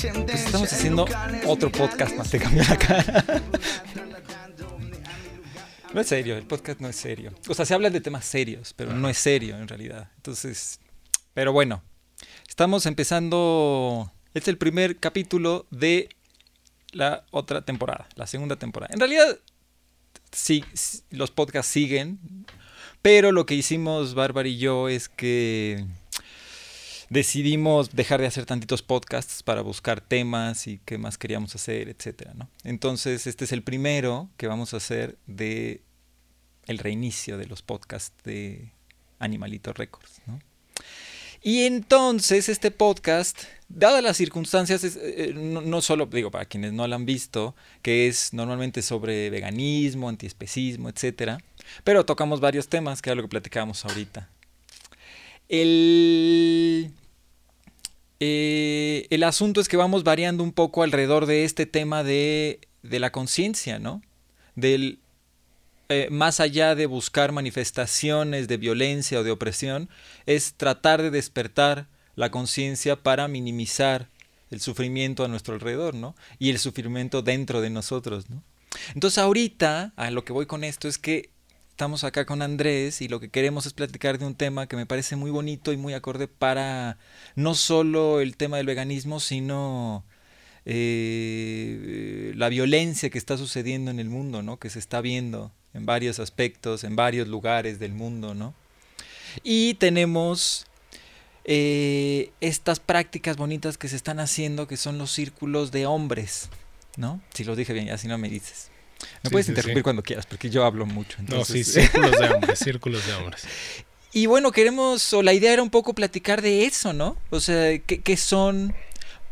Pues estamos haciendo otro podcast más te cambió la cara. No es serio, el podcast no es serio. O sea, se habla de temas serios, pero no es serio en realidad. Entonces, pero bueno, estamos empezando. Este es el primer capítulo de la otra temporada, la segunda temporada. En realidad, sí, los podcasts siguen, pero lo que hicimos Bárbara y yo es que decidimos dejar de hacer tantitos podcasts para buscar temas y qué más queríamos hacer, etcétera, ¿no? Entonces, este es el primero que vamos a hacer de el reinicio de los podcasts de Animalito Records, ¿no? Y entonces este podcast, dadas las circunstancias, eh, no, no, solo, digo, para quienes no lo han visto, que es normalmente sobre veganismo, antiespecismo, etcétera, pero tocamos varios temas, que era lo que platicábamos ahorita. El, eh, el asunto es que vamos variando un poco alrededor de este tema de, de la conciencia, ¿no? Del, eh, más allá de buscar manifestaciones de violencia o de opresión, es tratar de despertar la conciencia para minimizar el sufrimiento a nuestro alrededor, ¿no? Y el sufrimiento dentro de nosotros, ¿no? Entonces ahorita, a lo que voy con esto es que estamos acá con Andrés y lo que queremos es platicar de un tema que me parece muy bonito y muy acorde para no solo el tema del veganismo, sino eh, la violencia que está sucediendo en el mundo, ¿no? Que se está viendo en varios aspectos, en varios lugares del mundo, ¿no? Y tenemos eh, estas prácticas bonitas que se están haciendo, que son los círculos de hombres, ¿no? Si lo dije bien, ya si no me dices. Me puedes interrumpir cuando quieras, porque yo hablo mucho. Entonces... No, sí, círculos de hombres, círculos de hombres. Y bueno, queremos, o la idea era un poco platicar de eso, ¿no? O sea, ¿qué, qué son?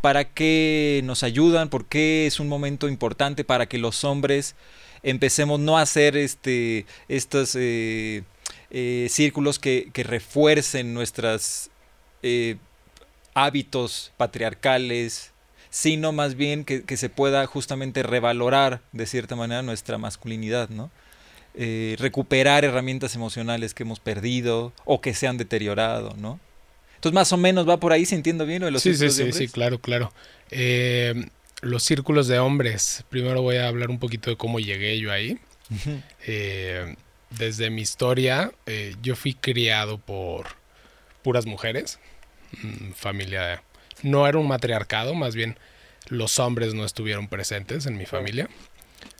¿Para qué nos ayudan? ¿Por qué es un momento importante para que los hombres empecemos no a hacer este, estos eh, eh, círculos que, que, refuercen nuestros eh, hábitos patriarcales, sino más bien que, que, se pueda justamente revalorar de cierta manera nuestra masculinidad, ¿no? Eh, recuperar herramientas emocionales que hemos perdido o que se han deteriorado, ¿no? Entonces más o menos va por ahí, ¿se entiende bien lo de los sí, sí, sí, sí, claro, claro. Eh, los círculos de hombres. Primero voy a hablar un poquito de cómo llegué yo ahí. eh, desde mi historia, eh, yo fui criado por puras mujeres, mm, familia no era un matriarcado, más bien los hombres no estuvieron presentes en mi familia.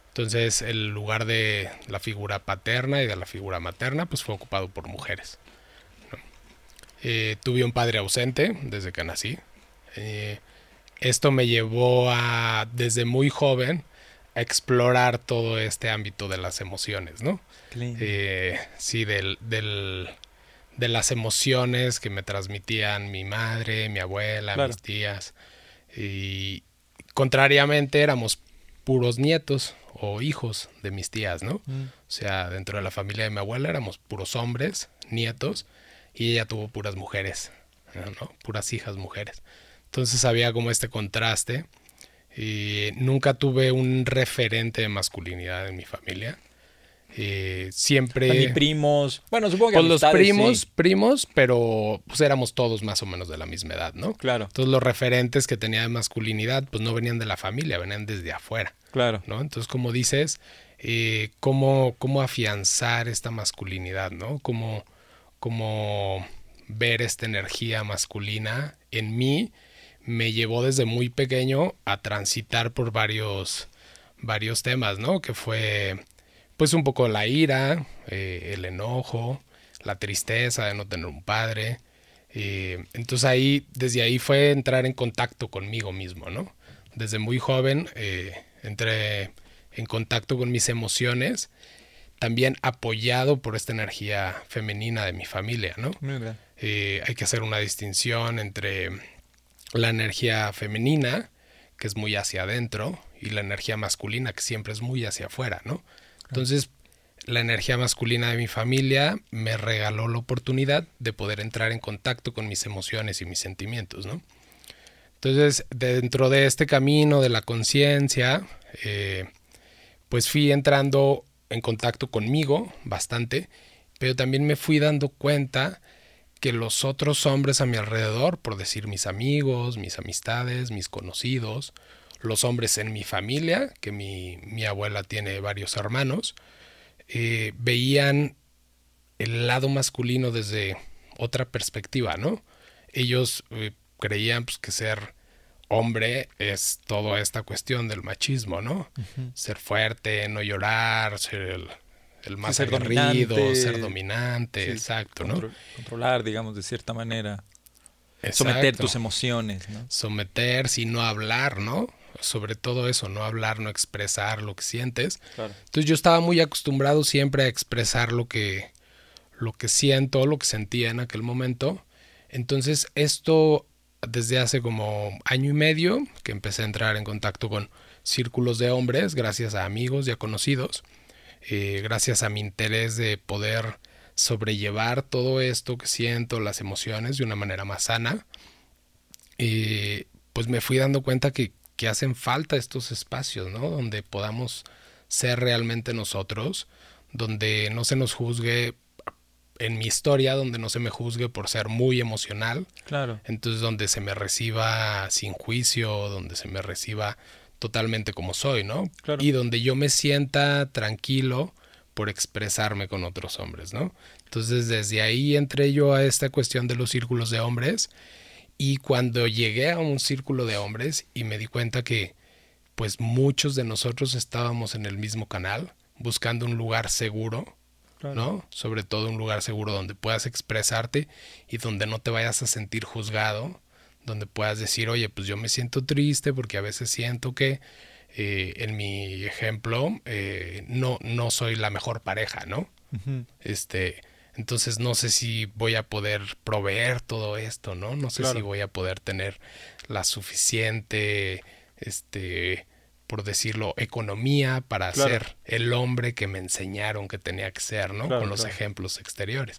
Entonces el lugar de la figura paterna y de la figura materna pues fue ocupado por mujeres. Eh, tuve un padre ausente desde que nací. Eh, esto me llevó a, desde muy joven, a explorar todo este ámbito de las emociones, ¿no? Eh, sí, del, del, de las emociones que me transmitían mi madre, mi abuela, mis tías. Y contrariamente éramos puros nietos o hijos de mis tías, ¿no? Mm. O sea, dentro de la familia de mi abuela éramos puros hombres, nietos, y ella tuvo puras mujeres, ¿no? Puras hijas mujeres. Entonces había como este contraste. Y nunca tuve un referente de masculinidad en mi familia. Eh, siempre. Ni primos. Bueno, supongo que. Pues los primos, primos, pero pues éramos todos más o menos de la misma edad, ¿no? Claro. Entonces los referentes que tenía de masculinidad, pues no venían de la familia, venían desde afuera. Claro. ¿No? Entonces, como dices, eh, cómo, cómo afianzar esta masculinidad, ¿no? Cómo, cómo ver esta energía masculina en mí me llevó desde muy pequeño a transitar por varios, varios temas, ¿no? Que fue pues un poco la ira, eh, el enojo, la tristeza de no tener un padre. Eh, entonces ahí, desde ahí fue entrar en contacto conmigo mismo, ¿no? Desde muy joven eh, entré en contacto con mis emociones, también apoyado por esta energía femenina de mi familia, ¿no? hay que hacer una distinción entre la energía femenina, que es muy hacia adentro, y la energía masculina, que siempre es muy hacia afuera, ¿no? Entonces, la energía masculina de mi familia me regaló la oportunidad de poder entrar en contacto con mis emociones y mis sentimientos, ¿no? Entonces, dentro de este camino de la conciencia, eh, pues fui entrando en contacto conmigo bastante, pero también me fui dando cuenta que los otros hombres a mi alrededor, por decir mis amigos, mis amistades, mis conocidos, los hombres en mi familia, que mi, abuela tiene varios hermanos, eh, veían el lado masculino desde otra perspectiva, ¿no? Ellos eh, creían pues, que ser hombre es toda esta cuestión del machismo, ¿no? Ser fuerte, no llorar, ser el, el más ser aguerrido, ser dominante, exacto, ¿no? Controlar, digamos, de cierta manera. Someter tus emociones, ¿no? Someter sin no hablar, ¿no? Sobre todo eso, no hablar, no expresar lo que sientes. Entonces yo estaba muy acostumbrado siempre a expresar lo que, lo que siento, lo que sentía en aquel momento. Entonces esto desde hace como año y medio que empecé a entrar en contacto con círculos de hombres, gracias a amigos y a conocidos, eh, gracias a mi interés de poder sobrellevar todo esto que siento, las emociones de una manera más sana, eh, pues me fui dando cuenta que, que hacen falta estos espacios, ¿no? Donde podamos ser realmente nosotros, donde no se nos juzgue en mi historia donde no se me juzgue por ser muy emocional. Claro. Entonces donde se me reciba sin juicio, donde se me reciba totalmente como soy, ¿no? Claro. Y donde yo me sienta tranquilo por expresarme con otros hombres, ¿no? Entonces desde ahí entré yo a esta cuestión de los círculos de hombres y cuando llegué a un círculo de hombres y me di cuenta que pues muchos de nosotros estábamos en el mismo canal buscando un lugar seguro ¿no? Sobre todo un lugar seguro donde puedas expresarte y donde no te vayas a sentir juzgado, donde puedas decir, oye, pues yo me siento triste porque a veces siento que eh, en mi ejemplo eh, no, no soy la mejor pareja, ¿no? Este, entonces no sé si voy a poder proveer todo esto, ¿no? No sé si voy a poder tener la suficiente, este, por decirlo, economía para ser el hombre que me enseñaron que tenía que ser, ¿no? Con los ejemplos exteriores.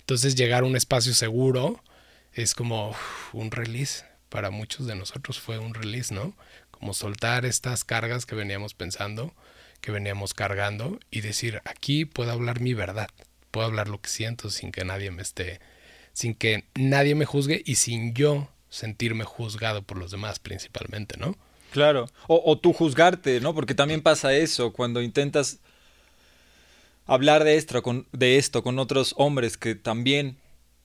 Entonces llegar a un espacio seguro es como un release. Para muchos de nosotros fue un release, ¿no? Como soltar estas cargas que veníamos pensando, que veníamos cargando y decir, aquí puedo hablar mi verdad, puedo hablar lo que siento sin que nadie me esté, sin que nadie me juzgue y sin yo sentirme juzgado por los demás principalmente, ¿no? Claro, o, tú juzgarte, ¿no? Porque también pasa eso, cuando intentas hablar de esto con, de esto con otros hombres que también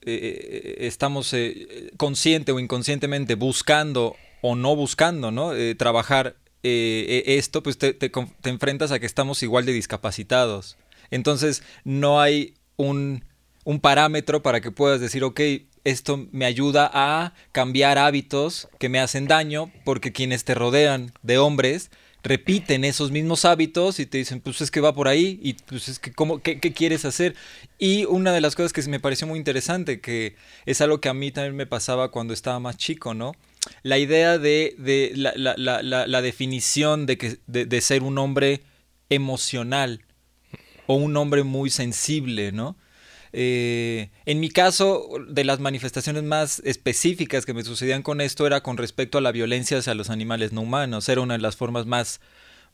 eh, eh, estamos eh, consciente o inconscientemente buscando o no buscando, ¿no? trabajar esto, pues te, te, te enfrentas a que estamos igual de discapacitados. Entonces no hay un, parámetro para que puedas decir, ok, esto me ayuda a cambiar hábitos que me hacen daño porque quienes te rodean de hombres repiten esos mismos hábitos y te dicen, pues es que va por ahí y pues es que, ¿cómo, qué, quieres hacer? Y una de las cosas que me pareció muy interesante, que es algo que a mí también me pasaba cuando estaba más chico, ¿no? La idea de, la, la, definición de, que, de, de ser un hombre emocional o un hombre muy sensible, ¿no? Eh, en mi caso, de las manifestaciones más específicas que me sucedían con esto era con respecto a la violencia hacia los animales no humanos. Era una de las formas más,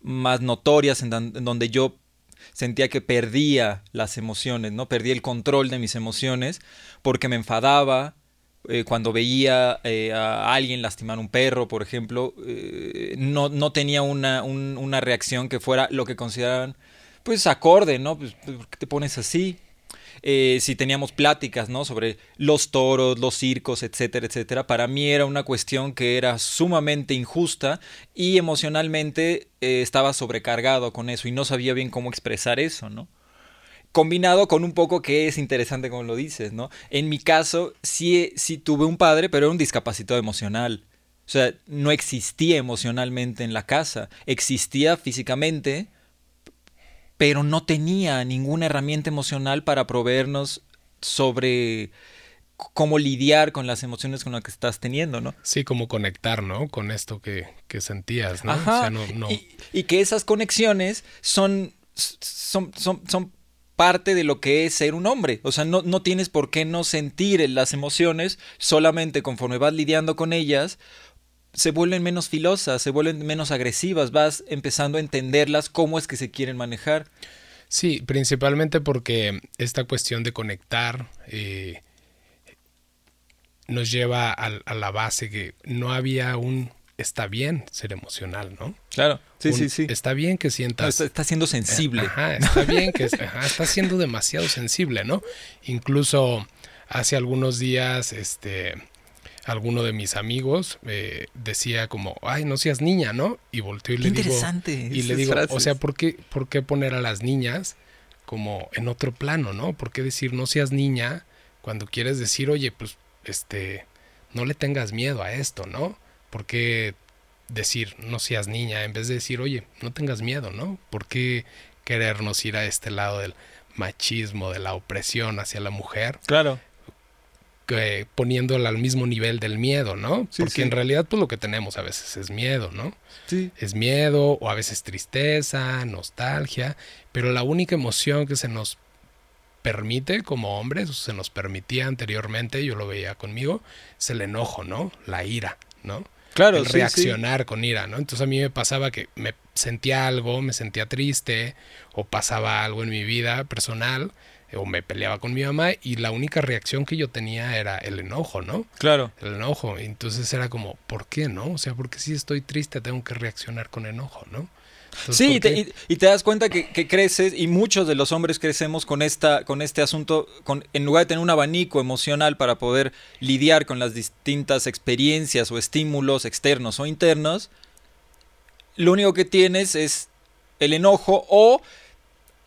más notorias en, donde yo sentía que perdía las emociones, ¿no? Perdía el control de mis emociones porque me enfadaba, eh, cuando veía eh, a alguien lastimar un perro, por ejemplo, no, no, tenía una, una, reacción que fuera lo que consideraban, pues, acorde, ¿no? Pues, ¿por qué te pones así? Eh, si teníamos pláticas, ¿no? Sobre los toros, los circos, etcétera, etcétera. Para mí era una cuestión que era sumamente injusta y emocionalmente eh, estaba sobrecargado con eso y no sabía bien cómo expresar eso, ¿no? Combinado con un poco que es interesante como lo dices, ¿no? En mi caso, sí, sí tuve un padre, pero era un discapacitado emocional. O sea, no existía emocionalmente en la casa, existía físicamente, pero no tenía ninguna herramienta emocional para proveernos sobre cómo lidiar con las emociones con las que estás teniendo, ¿no? Sí, cómo conectar, ¿no? Con esto que, sentías, ¿no? Y, que esas conexiones son, son, son, son, parte de lo que es ser un hombre. O sea, no, no tienes por qué no sentir las emociones, solamente conforme vas lidiando con ellas, se vuelven menos filosas, se vuelven menos agresivas, vas empezando a entenderlas, cómo es que se quieren manejar. Sí, principalmente porque esta cuestión de conectar, eh, nos lleva a, la base que no había un está bien ser emocional, ¿no? Claro, sí, sí, sí. Está bien que sientas. está, siendo sensible. Ajá, está bien que está siendo demasiado sensible, ¿no? Incluso hace algunos días, este, alguno de mis amigos eh, decía como, ay, no seas niña, ¿no? Y volteó y le digo, y le digo, o sea, ¿por qué, ¿por qué poner a las niñas como en otro plano, ¿no? ¿Por qué decir no seas niña cuando quieres decir, oye, pues, este, no le tengas miedo a esto, ¿no? ¿Por qué decir no seas niña en vez de decir, oye, no tengas miedo, ¿no? ¿Por qué querernos ir a este lado del machismo, de la opresión hacia la mujer? Claro eh, poniéndola al mismo nivel del miedo, ¿no? Porque en realidad pues lo que tenemos a veces es miedo, ¿no? Sí. Es miedo o a veces tristeza, nostalgia, pero la única emoción que se nos permite como hombres, o se nos permitía anteriormente, yo lo veía conmigo, es el enojo, ¿no? La ira, ¿no? Claro, el reaccionar con ira, ¿no? Entonces a mí me pasaba que me sentía algo, me sentía triste o pasaba algo en mi vida personal o me peleaba con mi mamá y la única reacción que yo tenía era el enojo, ¿no? Claro. El enojo. Entonces era como, ¿por qué no? O sea, porque si estoy triste tengo que reaccionar con enojo, ¿no? sí, y te, das cuenta que, creces y muchos de los hombres crecemos con, esta, con este asunto, con, en lugar de tener un abanico emocional para poder lidiar con las distintas experiencias o estímulos externos o internos, lo único que tienes es el enojo o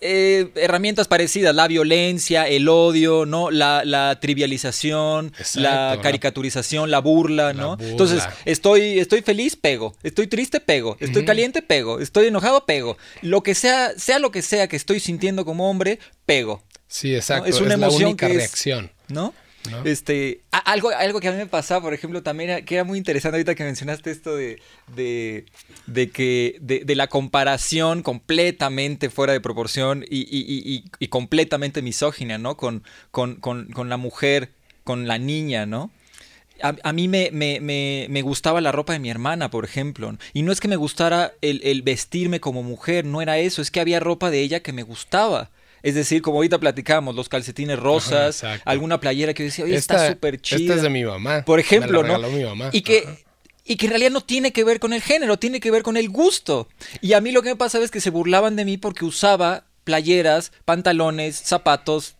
eh, herramientas parecidas, la violencia, el odio, ¿no? La, trivialización, la caricaturización, la burla, ¿no? Entonces, estoy, estoy feliz, pego. Estoy triste, pego. Estoy caliente, pego. Estoy enojado, pego. Lo que sea, sea lo que sea que estoy sintiendo como hombre, pego. Sí, exacto. Es una emoción la única reacción. ¿No? Este, algo, algo que a mí me pasaba, por ejemplo, también que era muy interesante ahorita que mencionaste esto de, de, que de, la comparación completamente fuera de proporción y, completamente misógina, ¿no? Con, con, la mujer, con la niña, ¿no? A, mí me, me, gustaba la ropa de mi hermana, por ejemplo. Y no es que me gustara el, el vestirme como mujer, no era eso, es que había ropa de ella que me gustaba. Es decir, como ahorita platicamos, los calcetines rosas, alguna playera que yo decía, oye, está súper chida. Esta es de mi mamá. Por ejemplo, ¿no? Mi mamá. Y que, y que en realidad no tiene que ver con el género, tiene que ver con el gusto. Y a mí lo que me pasaba es que se burlaban de mí porque usaba playeras, pantalones, zapatos,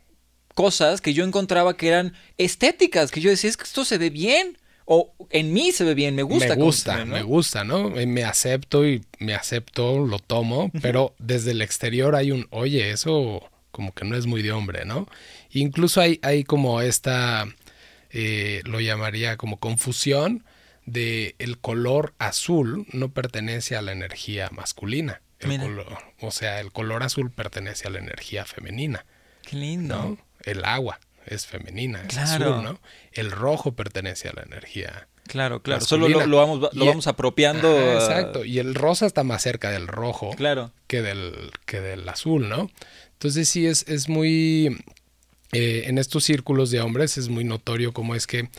cosas que yo encontraba que eran estéticas, que yo decía, es que esto se ve bien o en mí se ve bien, me gusta. Me gusta, me gusta, ¿no? Me acepto y me acepto, lo tomo, pero desde el exterior hay un, oye, eso como que no es muy de hombre, ¿no? Incluso hay, hay como esta, eh, lo llamaría como confusión de el color azul no pertenece a la energía masculina. o sea, el color azul pertenece a la energía femenina. Qué lindo. El agua es femenina, es azul, ¿no? El rojo pertenece a la energía. Claro, claro. Solo lo, vamos, lo vamos apropiando. exacto. Y el rosa está más cerca del rojo claro. que, del, que del azul, ¿no? Entonces sí es, es muy... Eh, en estos círculos de hombres es muy notorio cómo es que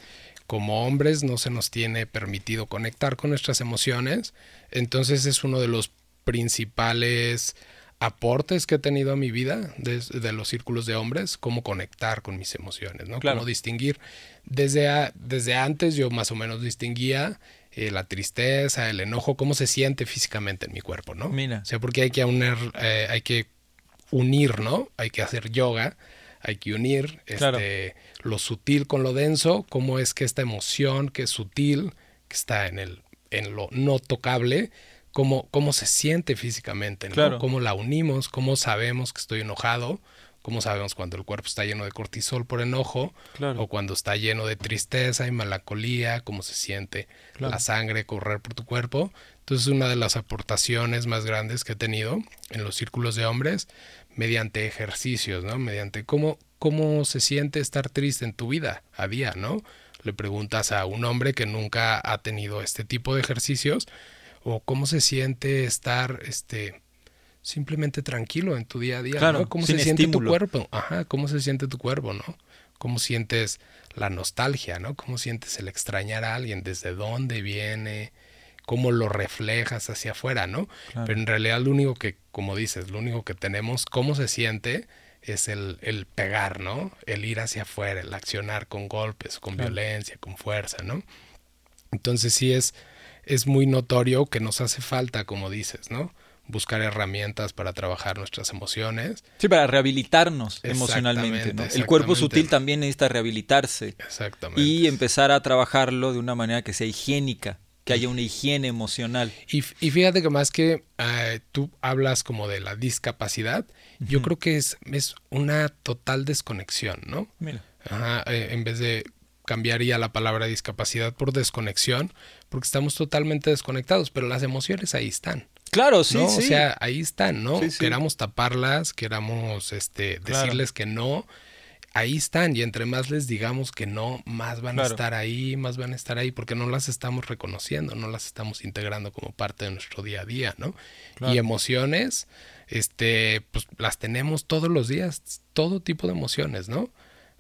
como hombres no se nos tiene permitido conectar con nuestras emociones. Entonces es uno de los principales aportes que he tenido a mi vida de, los círculos de hombres, cómo conectar con mis emociones, ¿no? Cómo distinguir. Desde, desde antes yo más o menos distinguía eh, la tristeza, el enojo, cómo se siente físicamente en mi cuerpo, ¿no? Mira. O sea, porque hay que unir, eh, hay que unir, ¿no? Hay que hacer yoga, hay que unir este, lo sutil con lo denso, cómo es que esta emoción que es sutil, que está en, el, en lo no tocable, cómo, cómo se siente físicamente, ¿no? cómo la unimos, cómo sabemos que estoy enojado, cómo sabemos cuando el cuerpo está lleno de cortisol por enojo, o cuando está lleno de tristeza y melancolía, cómo se siente la sangre correr por tu cuerpo. Entonces, una de las aportaciones más grandes que he tenido en los círculos de hombres, mediante ejercicios, ¿no? Mediante cómo, cómo se siente estar triste en tu vida a día, ¿no? Le preguntas a un hombre que nunca ha tenido este tipo de ejercicios, o cómo se siente estar este simplemente tranquilo en tu día a día, ¿no? ¿Cómo se siente tu cuerpo? Ajá, ¿cómo se siente tu cuerpo, no? ¿Cómo sientes la nostalgia, no? ¿Cómo sientes el extrañar a alguien? ¿Desde dónde viene? ¿Cómo lo reflejas hacia afuera, no? Pero en realidad lo único que, como dices, lo único que tenemos, cómo se siente, es el, el pegar, ¿no? El ir hacia afuera, el accionar con golpes, con violencia, con fuerza, ¿no? Entonces sí es, es muy notorio que nos hace falta, como dices, ¿no? buscar herramientas para trabajar nuestras emociones. Sí, para rehabilitarnos emocionalmente. ¿no? El cuerpo sutil también necesita rehabilitarse. Exactamente. Y empezar a trabajarlo de una manera que sea higiénica, que haya una higiene emocional. Y, y fíjate que más que eh, tú hablas como de la discapacidad, yo creo que es, es una total desconexión, ¿no? Mira. Ajá, eh, en vez de cambiaría la palabra discapacidad por desconexión, porque estamos totalmente desconectados, pero las emociones ahí están. Claro, sí, ¿no? sí. O sea, ahí están, ¿no? Sí, sí. Queramos taparlas, queramos este, Claro. decirles que no, ahí están. Y entre más les digamos que no, más van Claro. a estar ahí, más van a estar ahí, porque no las estamos reconociendo, no las estamos integrando como parte de nuestro día a día, ¿no? Claro. Y emociones, este, pues las tenemos todos los días, todo tipo de emociones, ¿no?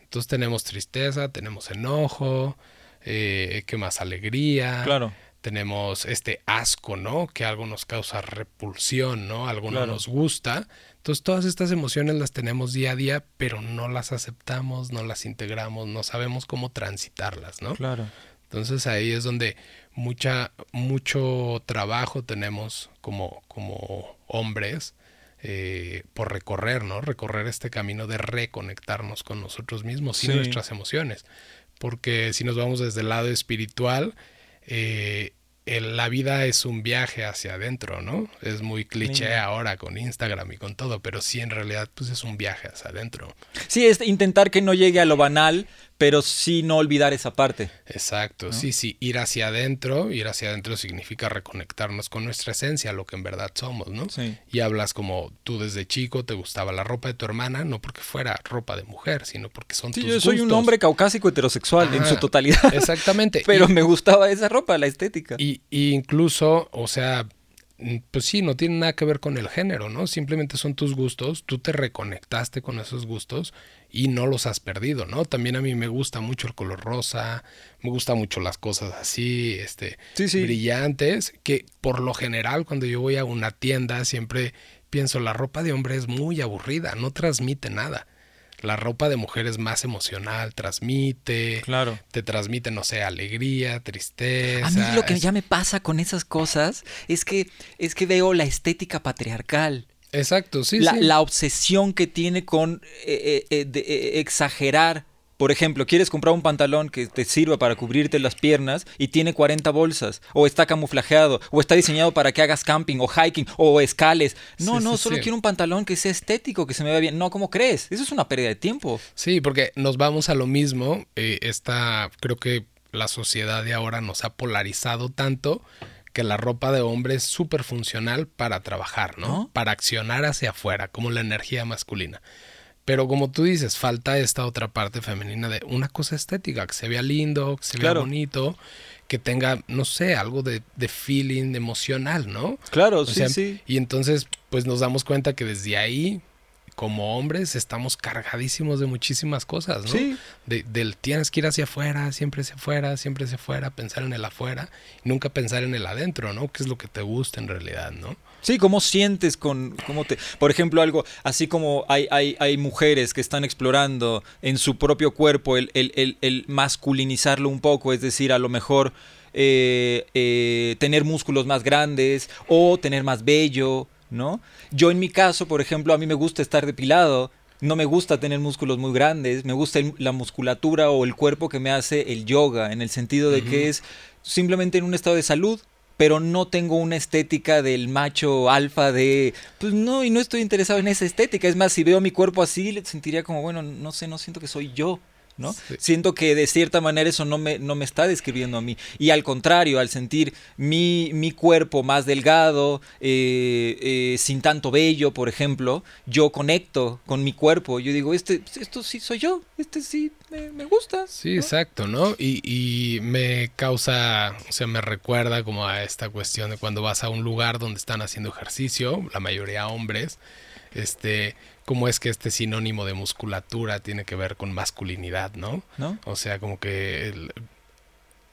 Entonces tenemos tristeza, tenemos enojo, eh, ¿qué más? Alegría Claro. tenemos este asco, ¿no? Que algo nos causa repulsión, ¿no? Algo Claro. no nos gusta. Entonces todas estas emociones las tenemos día a día, pero no las aceptamos, no las integramos, no sabemos cómo transitarlas, ¿no? Claro. Entonces ahí es donde mucha, mucho trabajo tenemos como, como hombres eh, por recorrer, ¿no? Recorrer este camino de reconectarnos con nosotros mismos y nuestras emociones. Porque si nos vamos desde el lado espiritual, eh, el- la vida es un viaje hacia adentro, ¿no? Es muy cliché ahora con Instagram y con todo, pero sí en realidad pues es un viaje hacia adentro. Sí, es intentar que no llegue a lo banal, pero sí no olvidar esa parte. Exacto, sí, sí, ir hacia adentro, ir hacia adentro significa reconectarnos con nuestra esencia, lo que en verdad somos, ¿no? Sí. Y hablas como tú desde chico te gustaba la ropa de tu hermana, no porque fuera ropa de mujer, sino porque son Sí, tus yo soy un hombre caucásico heterosexual en su totalidad. Exactamente. Pero y, me gustaba esa ropa, la estética. y- y incluso, o sea, pues sí, no tiene nada que ver con el género, ¿no? Simplemente son tus gustos, tú te reconectaste con esos gustos y no los has perdido, ¿no? También a mí me gusta mucho el color rosa, me gusta mucho las cosas así, este, Sí, sí. brillantes, que por lo general cuando yo voy a una tienda siempre pienso la ropa de hombre es muy aburrida, no transmite nada. La ropa de mujer es más emocional, transmite, Claro. te transmite, no sé, alegría, tristeza. A mí lo que es- ya me pasa con esas cosas es que es que veo la estética patriarcal. Exacto, sí, la, sí. la obsesión que tiene con eh, eh, de, eh, exagerar. Por ejemplo, quieres comprar un pantalón que te sirva para cubrirte las piernas y tiene 40 bolsas, o está camuflajeado, o está diseñado para que hagas camping, o hiking, o escales. No, Sí, no, sí, solo sí. quiero un pantalón que sea estético, que se me vea bien. No, ¿cómo crees? Eso es una pérdida de tiempo. Sí, porque nos vamos a lo mismo. eh, esta, creo que la sociedad de ahora nos ha polarizado tanto que la ropa de hombre es súper funcional para trabajar, ¿no? ¿No? Para accionar hacia afuera, como la energía masculina. Pero como tú dices, falta esta otra parte femenina de una cosa estética, que se vea lindo, que se Claro. vea bonito, que tenga, no sé, algo de, de feeling emocional, ¿no? Claro, O sí, sea, sí. Y entonces, pues nos damos cuenta que desde ahí, como hombres, estamos cargadísimos de muchísimas cosas, ¿no? Sí. De- del tienes que ir hacia afuera, siempre hacia afuera, siempre hacia afuera, pensar en el afuera, y nunca pensar en el adentro, ¿no? ¿Qué es lo que te gusta en realidad, ¿no? Sí, cómo sientes con, cómo te, por ejemplo, algo así como hay, hay, hay mujeres que están explorando en su propio cuerpo el, el, el, el masculinizarlo un poco, es decir, a lo mejor eh, eh, tener músculos más grandes o tener más vello, ¿no? Yo en mi caso, por ejemplo, a mí me gusta estar depilado. No me gusta tener músculos muy grandes, me gusta el- la musculatura o el cuerpo que me hace el yoga, en el sentido de que es simplemente en un estado de salud, pero no tengo una estética del macho alfa de, pues no, y no estoy interesado en esa estética. Es más, si veo mi cuerpo así, sentiría como, bueno, no sé, no siento que soy yo. ¿No? Sí. Siento que de cierta manera eso no me, no me está describiendo a mí. Y al contrario, al sentir mi, mi cuerpo más delgado, eh, eh, sin tanto vello, por ejemplo, yo conecto con mi cuerpo. Yo digo, este, esto sí soy yo, este sí me, me gusta. Sí, ¿no? exacto, ¿no? Y, y me causa, o sea, me recuerda como a esta cuestión de cuando vas a un lugar donde están haciendo ejercicio, la mayoría hombres, este, cómo es que este sinónimo de musculatura tiene que ver con masculinidad, ¿no? ¿No? O sea, como que el-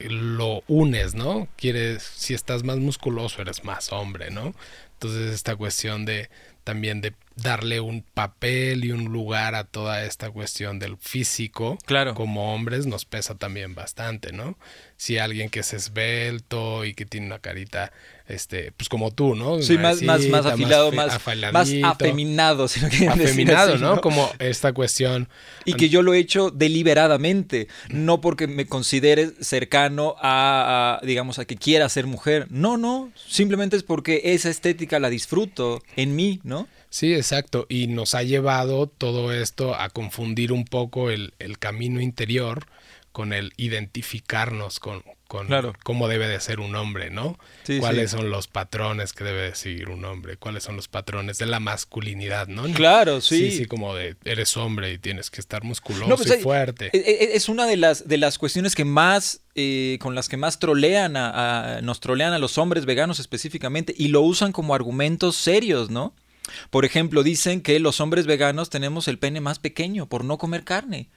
lo unes, ¿no? Quieres, si estás más musculoso, eres más hombre, ¿no? Entonces esta cuestión de también de darle un papel y un lugar a toda esta cuestión del físico. Claro. Como hombres nos pesa también bastante, ¿no? Si alguien que es esbelto y que tiene una carita, este, pues como tú, ¿no? Sí, más, más, más afilado, más, más afeminado, si lo Afeminado, ¿no? Como esta cuestión. Y que yo lo he hecho deliberadamente, no porque me considere cercano a, a, digamos, a que quiera ser mujer. No, no, simplemente es porque esa estética la disfruto en mí, ¿no? Sí, exacto. Y nos ha llevado todo esto a confundir un poco el, el camino interior con el identificarnos con, con cómo debe de ser un hombre, ¿no? cuáles son los patrones que debe de seguir un hombre, cuáles son los patrones de la masculinidad, ¿no? Claro, sí. Sí, sí, como de eres hombre y tienes que estar musculoso pues, y eh, fuerte. Eh, eh, es una de las, de las cuestiones que más, con las que más trolean a, nos trolean a los hombres veganos específicamente y lo usan como argumentos serios, ¿no? Por ejemplo, dicen que los hombres veganos tenemos el pene más pequeño por no comer carne.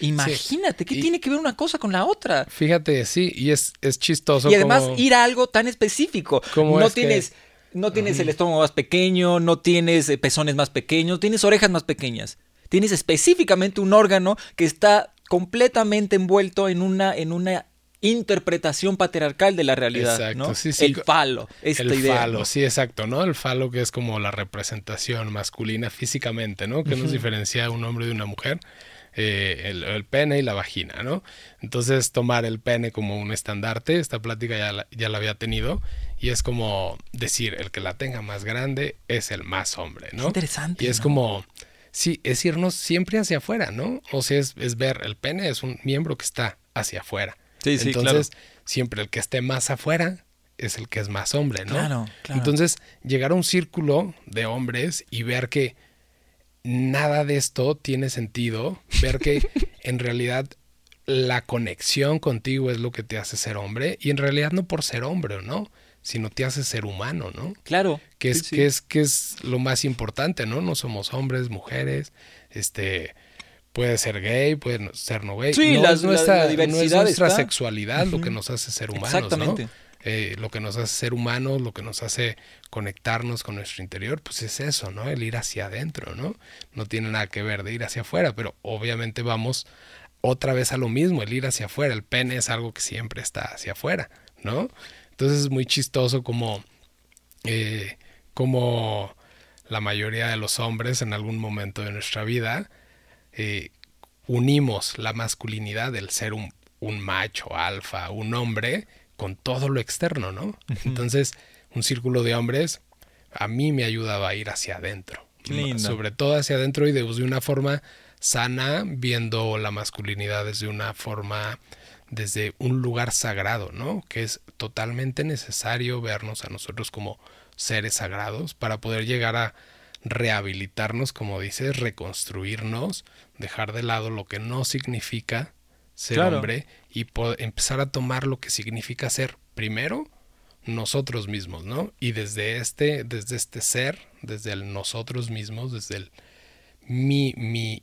Imagínate, ¿qué tiene que ver una cosa con la otra? Fíjate, sí, y es, es chistoso. Y además ir a algo tan específico. no tienes, no tienes el estómago más pequeño, no tienes eh, pezones más pequeños, tienes orejas más pequeñas. Tienes específicamente un órgano que está completamente envuelto en una, en una interpretación patriarcal de la realidad. Exacto, sí, sí. El falo, esta el idea. falo, sí, exacto, ¿no? El falo que es como la representación masculina físicamente, ¿no? Que nos diferencia un hombre de una mujer. Eh, el, pene y la vagina, ¿no? Entonces tomar el pene como un estandarte, esta plática ya la, ya la había tenido, y es como decir, el que la tenga más grande es el más hombre, ¿no? interesante. Y es como, sí, es irnos siempre hacia afuera, ¿no? O sea, es, es ver, el pene es un miembro que está hacia afuera. Sí, sí, Entonces, siempre el que esté más afuera es el que es más hombre, ¿no? Claro, claro. Entonces, llegar a un círculo de hombres y ver que nada de esto tiene sentido, ver que en realidad la conexión contigo es lo que te hace ser hombre y en realidad no por ser hombre, ¿no? Sino te hace ser humano, ¿no? Claro. Que es, Que es, que es lo más importante, ¿no? No somos hombres, mujeres, este, puede ser gay, puede ser no gay. Sí, no es nuestra, diversidad nuestra sexualidad lo que nos hace ser humanos, Exactamente. Eh, lo que nos hace ser humanos, lo que nos hace conectarnos con nuestro interior, pues es eso, ¿no? El ir hacia adentro, ¿no? No tiene nada que ver de ir hacia afuera, pero obviamente vamos otra vez a lo mismo, el ir hacia afuera. El pene es algo que siempre está hacia afuera, ¿no? Entonces es muy chistoso como, eh, como la mayoría de los hombres en algún momento de nuestra vida eh, unimos la masculinidad del ser un, macho, alfa, un hombre, con todo lo externo, ¿no? Entonces, un círculo de hombres a mí me ayudaba a ir hacia adentro. Sobre todo hacia adentro y de, de una forma sana, viendo la masculinidad desde una forma, desde un lugar sagrado, ¿no? Que es totalmente necesario vernos a nosotros como seres sagrados para poder llegar a rehabilitarnos, como dices, reconstruirnos, dejar de lado lo que no significa ser hombre y empezar a tomar lo que significa ser primero nosotros mismos, ¿no? Y desde este, desde este ser, desde el nosotros mismos, desde el mi, mi,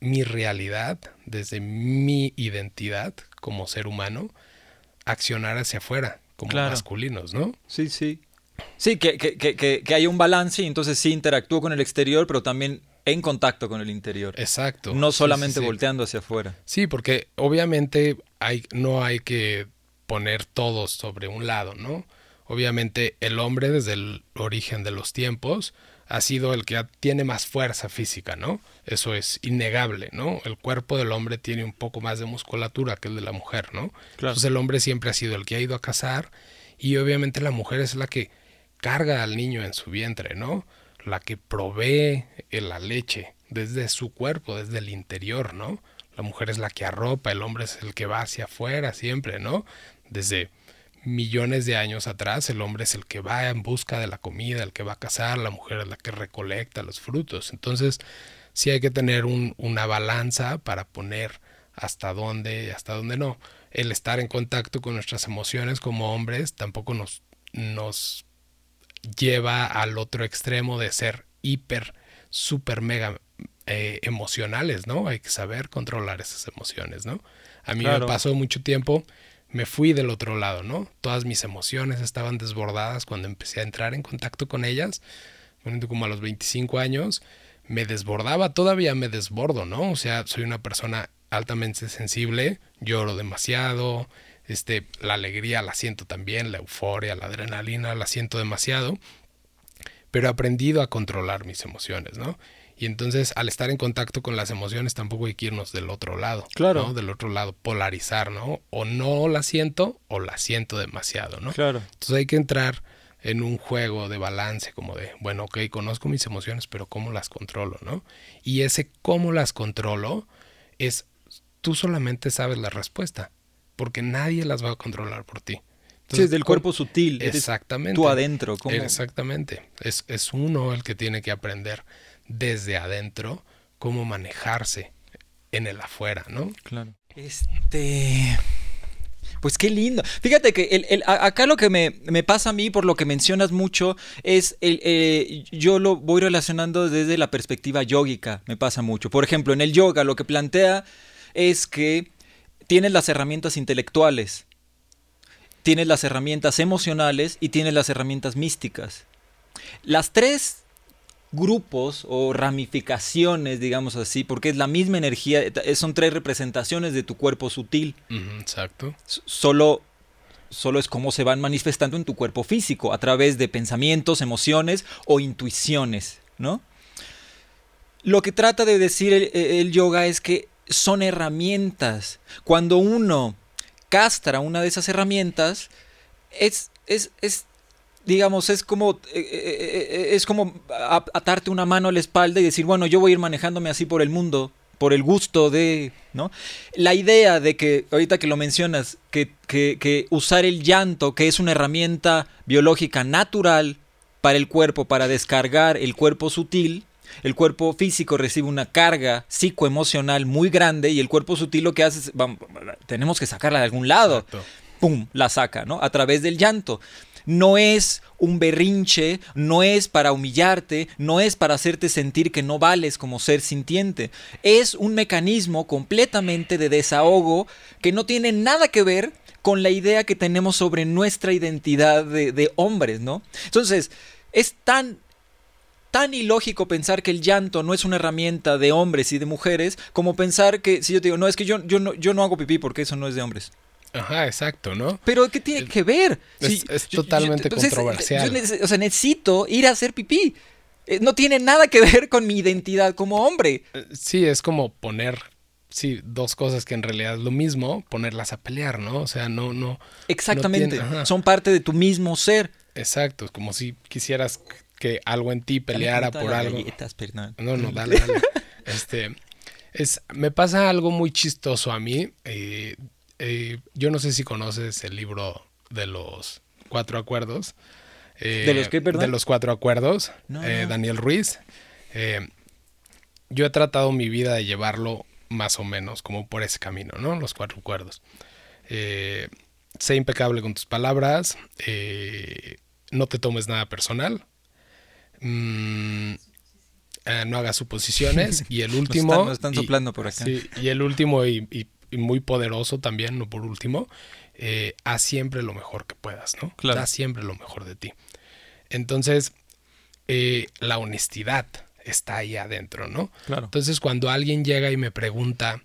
mi realidad, desde mi identidad como ser humano, accionar hacia afuera, como masculinos, ¿no? Sí, sí. Sí, que, que, que, que hay un balance y entonces sí interactúo con el exterior, pero también en contacto con el interior. Exacto. No solamente volteando hacia afuera. Sí, porque obviamente hay, no hay que poner todo sobre un lado, ¿no? Obviamente el hombre desde el origen de los tiempos ha sido el que tiene más fuerza física, ¿no? Eso es innegable, ¿no? El cuerpo del hombre tiene un poco más de musculatura que el de la mujer, ¿no? Claro. Entonces el hombre siempre ha sido el que ha ido a cazar y obviamente la mujer es la que carga al niño en su vientre, ¿no? La que provee la leche desde su cuerpo, desde el interior, ¿no? La mujer es la que arropa, el hombre es el que va hacia afuera siempre, ¿no? Desde millones de años atrás, el hombre es el que va en busca de la comida, el que va a cazar, la mujer es la que recolecta los frutos. Entonces, sí hay que tener una balanza para poner hasta dónde y hasta dónde no. El estar en contacto con nuestras emociones como hombres tampoco nos, nos lleva al otro extremo de ser hiper, super, mega eh, emocionales, ¿no? Hay que saber controlar esas emociones, ¿no? A mí me pasó mucho tiempo, me fui del otro lado, ¿no? Todas mis emociones estaban desbordadas cuando empecé a entrar en contacto con ellas. como a los 25 años, me desbordaba, todavía me desbordo, ¿no? O sea, soy una persona altamente sensible, lloro demasiado, este, la alegría la siento también, la euforia, la adrenalina la siento demasiado, pero he aprendido a controlar mis emociones, ¿no? Y entonces al estar en contacto con las emociones tampoco hay que irnos del otro lado, claro. ¿no? Del otro lado, polarizar, ¿no? O no la siento o la siento demasiado, ¿no? Claro. Entonces hay que entrar en un juego de balance, como de, bueno, ok, conozco mis emociones, pero ¿cómo las controlo, no? Y ese cómo las controlo es, tú solamente sabes la respuesta, porque nadie las va a controlar por ti. Entonces, sí, del cuerpo sutil. Exactamente. Tú adentro. ¿cómo? Exactamente. Es, es uno el que tiene que aprender desde adentro cómo manejarse en el afuera, ¿no? Claro. Este... Pues qué lindo. Fíjate que el, acá lo que me, pasa a mí, por lo que mencionas mucho, es el, eh, yo lo voy relacionando desde la perspectiva yógica, me pasa mucho. Por ejemplo, en el yoga lo que plantea es que tienes las herramientas intelectuales, tienes las herramientas emocionales y tienes las herramientas místicas. Las tres grupos o ramificaciones, digamos así, porque es la misma energía, eh, son tres representaciones de tu cuerpo sutil. exacto. Solo, solo es cómo se van manifestando en tu cuerpo físico, a través de pensamientos, emociones o intuiciones, ¿no? Lo que trata de decir el, yoga es que son herramientas. Cuando uno castra una de esas herramientas, es, es, es digamos, es como, eh, eh, eh, es como atarte una mano a la espalda y decir, bueno, yo voy a ir manejándome así por el mundo, por el gusto de, ¿no? La idea de que, ahorita que lo mencionas, que, que, usar el llanto, que es una herramienta biológica natural para el cuerpo, para descargar el cuerpo sutil, el cuerpo físico recibe una carga psicoemocional muy grande y el cuerpo sutil lo que hace es, vamos, tenemos que sacarla de algún lado. ¡Pum! La saca, ¿no? A través del llanto no es un berrinche, no es para humillarte, no es para hacerte sentir que no vales como ser sintiente. Es un mecanismo completamente de desahogo que no tiene nada que ver con la idea que tenemos sobre nuestra identidad de, hombres, ¿no? Entonces, es tan tan ilógico pensar que el llanto no es una herramienta de hombres y de mujeres como pensar que si yo te digo, no, es que yo, yo, no, yo no hago pipí porque eso no es de hombres. Ajá, exacto, ¿no? Pero ¿qué tiene que ver? Es, totalmente controversial. o sea, necesito ir a hacer pipí. Eh, no tiene nada que ver con mi identidad como hombre. Eh, sí, es como poner, sí, dos cosas que en realidad es lo mismo, ponerlas a pelear, ¿no? O sea, no, no. Exactamente. Son parte de tu mismo ser. Exacto, es como si quisieras que algo en ti peleara por algo. no, no, dale, dale. este, es, me pasa algo muy chistoso a mí. Eh, eh, yo no sé si conoces el libro de los cuatro acuerdos. Eh, ¿De los qué, perdón? De los cuatro acuerdos, eh, Daniel Ruiz. yo he tratado mi vida de llevarlo más o menos como por ese camino, ¿no? Los cuatro acuerdos. sé impecable con tus palabras, no te tomes nada personal, mm, no hagas suposiciones y el último... están, soplando por acá. y el último y y muy poderoso también, no por último, eh, haz siempre lo mejor que puedas, ¿no? Claro. Da siempre lo mejor de ti. Entonces, eh, la honestidad está ahí adentro, ¿no? Claro. Entonces, cuando alguien llega y me pregunta,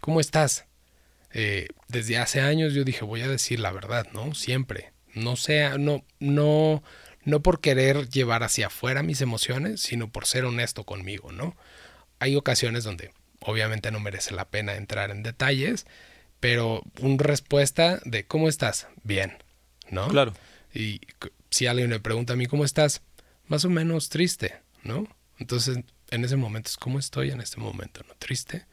¿cómo estás? Eh, desde hace años yo dije, voy a decir la verdad, ¿no? Siempre. No sea, no, no, no por querer llevar hacia afuera mis emociones, sino por ser honesto conmigo, ¿no? Hay ocasiones donde obviamente no merece la pena entrar en detalles, pero una respuesta de ¿cómo estás? Bien, ¿no? Claro. Y si alguien me pregunta a mí ¿cómo estás? Más o menos triste, ¿no? Entonces, en ese momento es ¿cómo estoy en este momento? ¿No? Triste,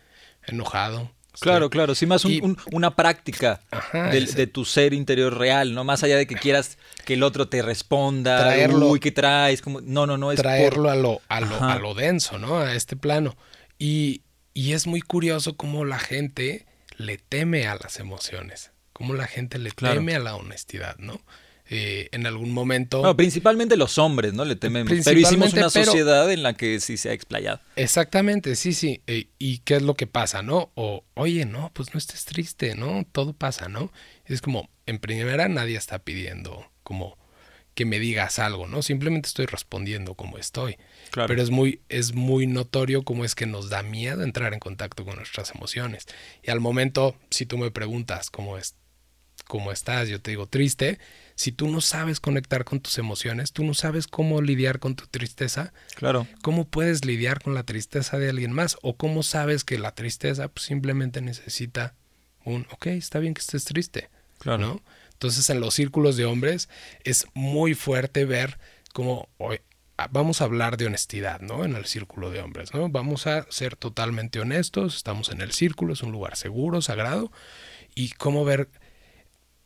enojado. Claro, claro, sí, más una práctica de, tu ser interior real, ¿no? Más allá de que quieras que el otro te responda, traerlo, uy, ¿qué traes? Como, no, no, no, es traerlo a, lo, a, lo, a lo denso, ¿no? A este plano. Y, y es muy curioso cómo la gente le teme a las emociones, cómo la gente le teme a la honestidad, ¿no? Eh, en algún momento. principalmente los hombres, ¿no? Le temen. Pero hicimos una sociedad en la que sí se ha explayado. Exactamente, sí, sí. Eh, ¿Y qué es lo que pasa, no? O, oye, no, pues no estés triste, ¿no? Todo pasa, ¿no? Es como, en primera, nadie está pidiendo como que me digas algo, ¿no? Simplemente estoy respondiendo como estoy. Claro. Pero es muy, es muy notorio cómo es que nos da miedo entrar en contacto con nuestras emociones. Y al momento, si tú me preguntas cómo, es, cómo estás, yo te digo triste, si tú no sabes conectar con tus emociones, tú no sabes cómo lidiar con tu tristeza, Claro. ¿cómo puedes lidiar con la tristeza de alguien más? ¿O cómo sabes que la tristeza pues, simplemente necesita un, ok, está bien que estés triste, Claro. ¿no? Entonces en los círculos de hombres es muy fuerte ver cómo hoy ah, vamos a hablar de honestidad, ¿no? En el círculo de hombres, ¿no? Vamos a ser totalmente honestos, estamos en el círculo, es un lugar seguro, sagrado, y cómo ver,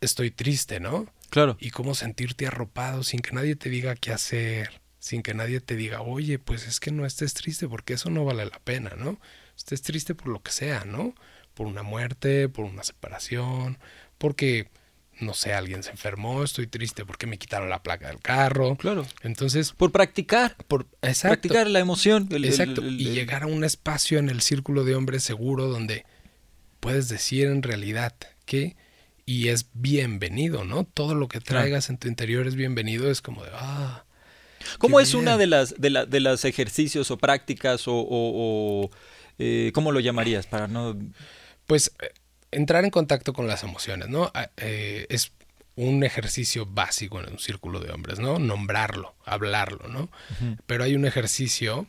estoy triste, ¿no? Claro. Y cómo sentirte arropado sin que nadie te diga qué hacer, sin que nadie te diga, oye, pues es que no estés triste porque eso no vale la pena, ¿no? Estés triste por lo que sea, ¿no? Por una muerte, por una separación, porque, no sé, alguien se enfermó, estoy triste porque me quitaron la placa del carro. Claro. Entonces, Por practicar. por, exacto, Practicar la emoción. el- exacto. el- y llegar a un espacio en el círculo de hombres seguro donde puedes decir en realidad que y es bienvenido, ¿no? Todo lo que Claro. traigas en tu interior es bienvenido, es como de, ah, ¿Cómo es una de las de, la- de las ejercicios o prácticas o, o- o, eh, cómo lo llamarías para no pues eh, entrar en contacto con las emociones, ¿no? Ah, eh, es un ejercicio básico en un círculo de hombres, ¿no? Nombrarlo, hablarlo, ¿no? Pero hay un ejercicio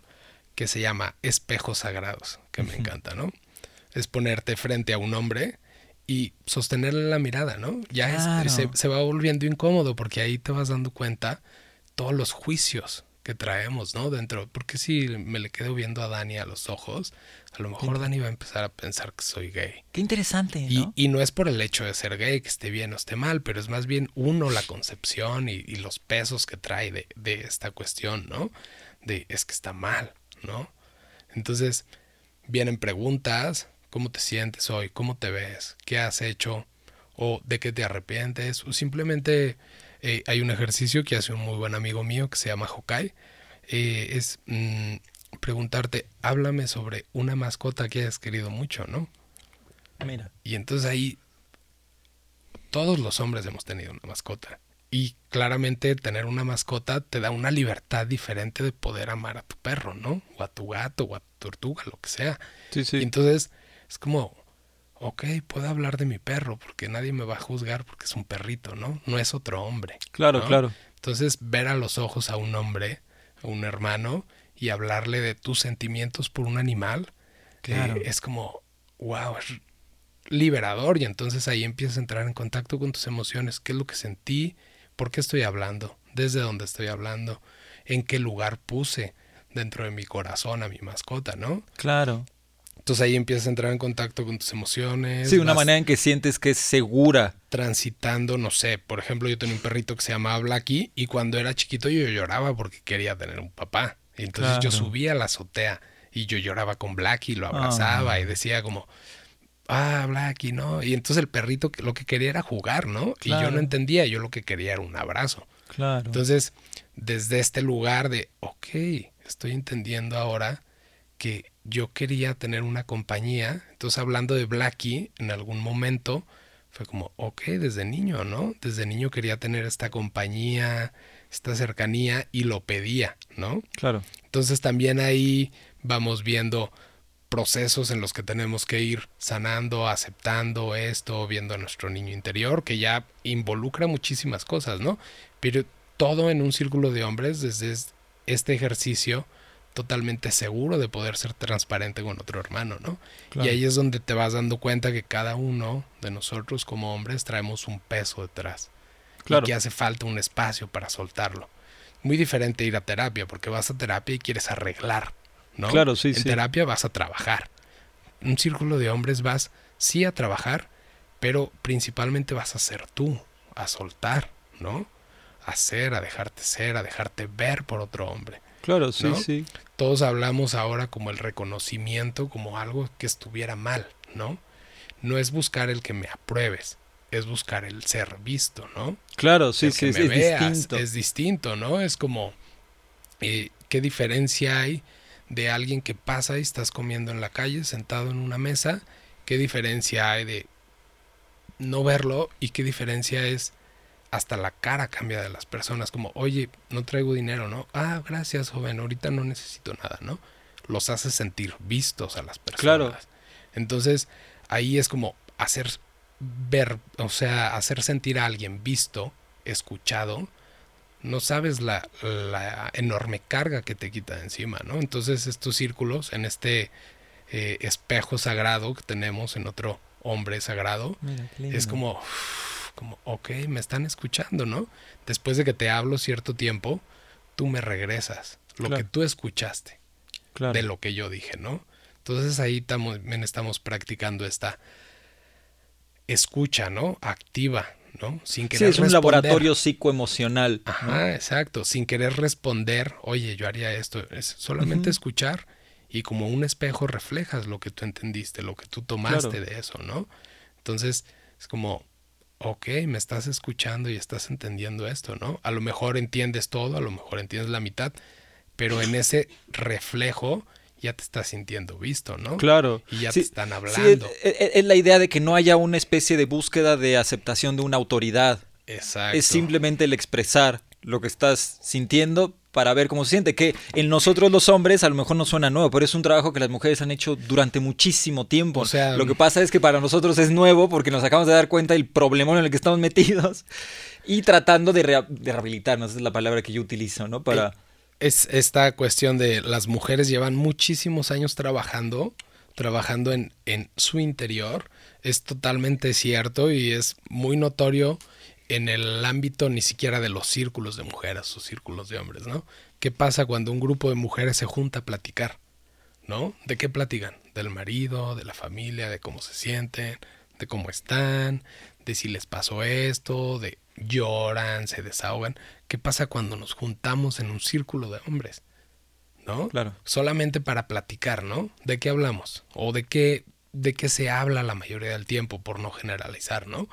que se llama espejos sagrados, que me encanta, ¿no? Es ponerte frente a un hombre y sostenerle la mirada, ¿no? Ya es- Claro. se, se va volviendo incómodo porque ahí te vas dando cuenta todos los juicios que traemos, ¿no? Dentro, porque si me le quedo viendo a Dani a los ojos, a lo mejor Dani va a empezar a pensar que soy gay. Qué interesante, Y, ¿no? y no es por el hecho de ser gay, que esté bien o esté mal, pero es más bien uno la concepción y, y los pesos que trae de, de esta cuestión, ¿no? De es que está mal, ¿no? Entonces vienen preguntas, ¿cómo te sientes hoy? ¿Cómo te ves? ¿Qué has hecho? ¿O de qué te arrepientes? O simplemente eh, hay un ejercicio que hace un muy buen amigo mío que se llama Hokai. eh, es mm, preguntarte, háblame sobre una mascota que hayas querido mucho, ¿no? Mira. Y entonces ahí todos los hombres hemos tenido una mascota. Y claramente tener una mascota te da una libertad diferente de poder amar a tu perro, ¿no? O a tu gato, o a tu tortuga, lo que sea. Sí, Y sí. entonces es como, ok, puedo hablar de mi perro porque nadie me va a juzgar porque es un perrito, ¿no? No es otro hombre. Claro, ¿no? claro. Entonces ver a los ojos a un hombre, a un hermano, y hablarle de tus sentimientos por un animal, Claro. eh, es como, wow, es liberador y entonces ahí empiezas a entrar en contacto con tus emociones, qué es lo que sentí, por qué estoy hablando, desde dónde estoy hablando, en qué lugar puse dentro de mi corazón a mi mascota, ¿no? Claro. Entonces ahí empiezas a entrar en contacto con tus emociones. Sí, una manera en que sientes que es segura. transitando, no sé, por ejemplo, yo tenía un perrito que se llamaba Blackie y cuando era chiquito yo lloraba porque quería tener un papá. Y entonces yo subía a la azotea y yo lloraba con Blackie, lo abrazaba Ah. y decía como, ah, Blackie, ¿no? Y entonces el perrito lo que quería era jugar, ¿no? Y yo no entendía, yo lo que quería era un abrazo. Claro. Entonces, desde este lugar de, ok, estoy entendiendo ahora que yo quería tener una compañía. Entonces, hablando de Blackie, en algún momento fue como, ok, desde niño, ¿no? Desde niño quería tener esta compañía, esta cercanía y lo pedía, ¿no? claro. Entonces, también ahí vamos viendo procesos en los que tenemos que ir sanando, aceptando esto, viendo a nuestro niño interior, que ya involucra muchísimas cosas, ¿no? Pero todo en un círculo de hombres, desde es- este ejercicio totalmente seguro de poder ser transparente con otro hermano, ¿no? Claro. Y ahí es donde te vas dando cuenta que cada uno de nosotros como hombres traemos un peso detrás. Claro. Y que hace falta un espacio para soltarlo. Muy diferente ir a terapia, porque vas a terapia y quieres arreglar, ¿no? Claro, sí, en sí. terapia vas a trabajar. En un círculo de hombres vas sí a trabajar, pero principalmente vas a ser tú, a soltar, ¿no? A ser, a dejarte ser, a dejarte ver por otro hombre. Claro, sí, ¿no? sí. Todos hablamos ahora como el reconocimiento como algo que estuviera mal, ¿no? No es buscar el que me apruebes, es buscar el ser visto, ¿no? Claro, sí, El sí, que es, me es veas, distinto. Es distinto, ¿no? Es como, eh, ¿qué diferencia hay de alguien que pasa y estás comiendo en la calle, sentado en una mesa? ¿Qué diferencia hay de no verlo y qué diferencia es hasta la cara cambia de las personas, como, oye, no traigo dinero, ¿no? Ah, gracias, joven, ahorita no necesito nada, ¿no? Los hace sentir vistos a las personas. Claro. Entonces, ahí es como hacer ver, o sea, hacer sentir a alguien visto, escuchado, no sabes la, la enorme carga que te quita de encima, ¿no? Entonces, estos círculos, en este eh, espejo sagrado que tenemos en otro hombre sagrado, es como como, ok, me están escuchando, ¿no? Después de que te hablo cierto tiempo, tú me regresas lo que tú escuchaste de lo que yo dije, ¿no? Entonces ahí también estamos practicando esta escucha, ¿no? Activa, ¿no? Sin querer sí, es un laboratorio psicoemocional. Ajá, exacto. Sin querer responder, oye, yo haría esto. Es solamente escuchar y como un espejo reflejas lo que tú entendiste, lo que tú tomaste de eso, ¿no? Entonces es como, ok, me estás escuchando y estás entendiendo esto, ¿no? A lo mejor entiendes todo, a lo mejor entiendes la mitad, pero en ese reflejo ya te estás sintiendo visto, ¿no? Claro. Y ya te están hablando. es, la idea de que no haya una especie de búsqueda de aceptación de una autoridad. Exacto. Es simplemente el expresar lo que estás sintiendo, para ver cómo se siente. Que en nosotros los hombres a lo mejor no suena nuevo, pero es un trabajo que las mujeres han hecho durante muchísimo tiempo. O sea, lo que pasa es que para nosotros es nuevo porque nos acabamos de dar cuenta del problema en el que estamos metidos y tratando de, rehabilitarnos, es la palabra que yo utilizo, ¿no? Para... Eh, es esta cuestión de las mujeres llevan muchísimos años trabajando, trabajando en, en su interior. Es totalmente cierto y es muy notorio en el ámbito ni siquiera de los círculos de mujeres o círculos de hombres, ¿no? ¿Qué pasa cuando un grupo de mujeres se junta a platicar? ¿No? ¿De qué platican? Del marido, de la familia, de cómo se sienten, de cómo están, de si les pasó esto, de lloran, se desahogan. ¿Qué pasa cuando nos juntamos en un círculo de hombres? ¿No? Claro. Solamente para platicar, ¿no? ¿De qué hablamos? O de qué de qué se habla la mayoría del tiempo, por no generalizar, ¿no?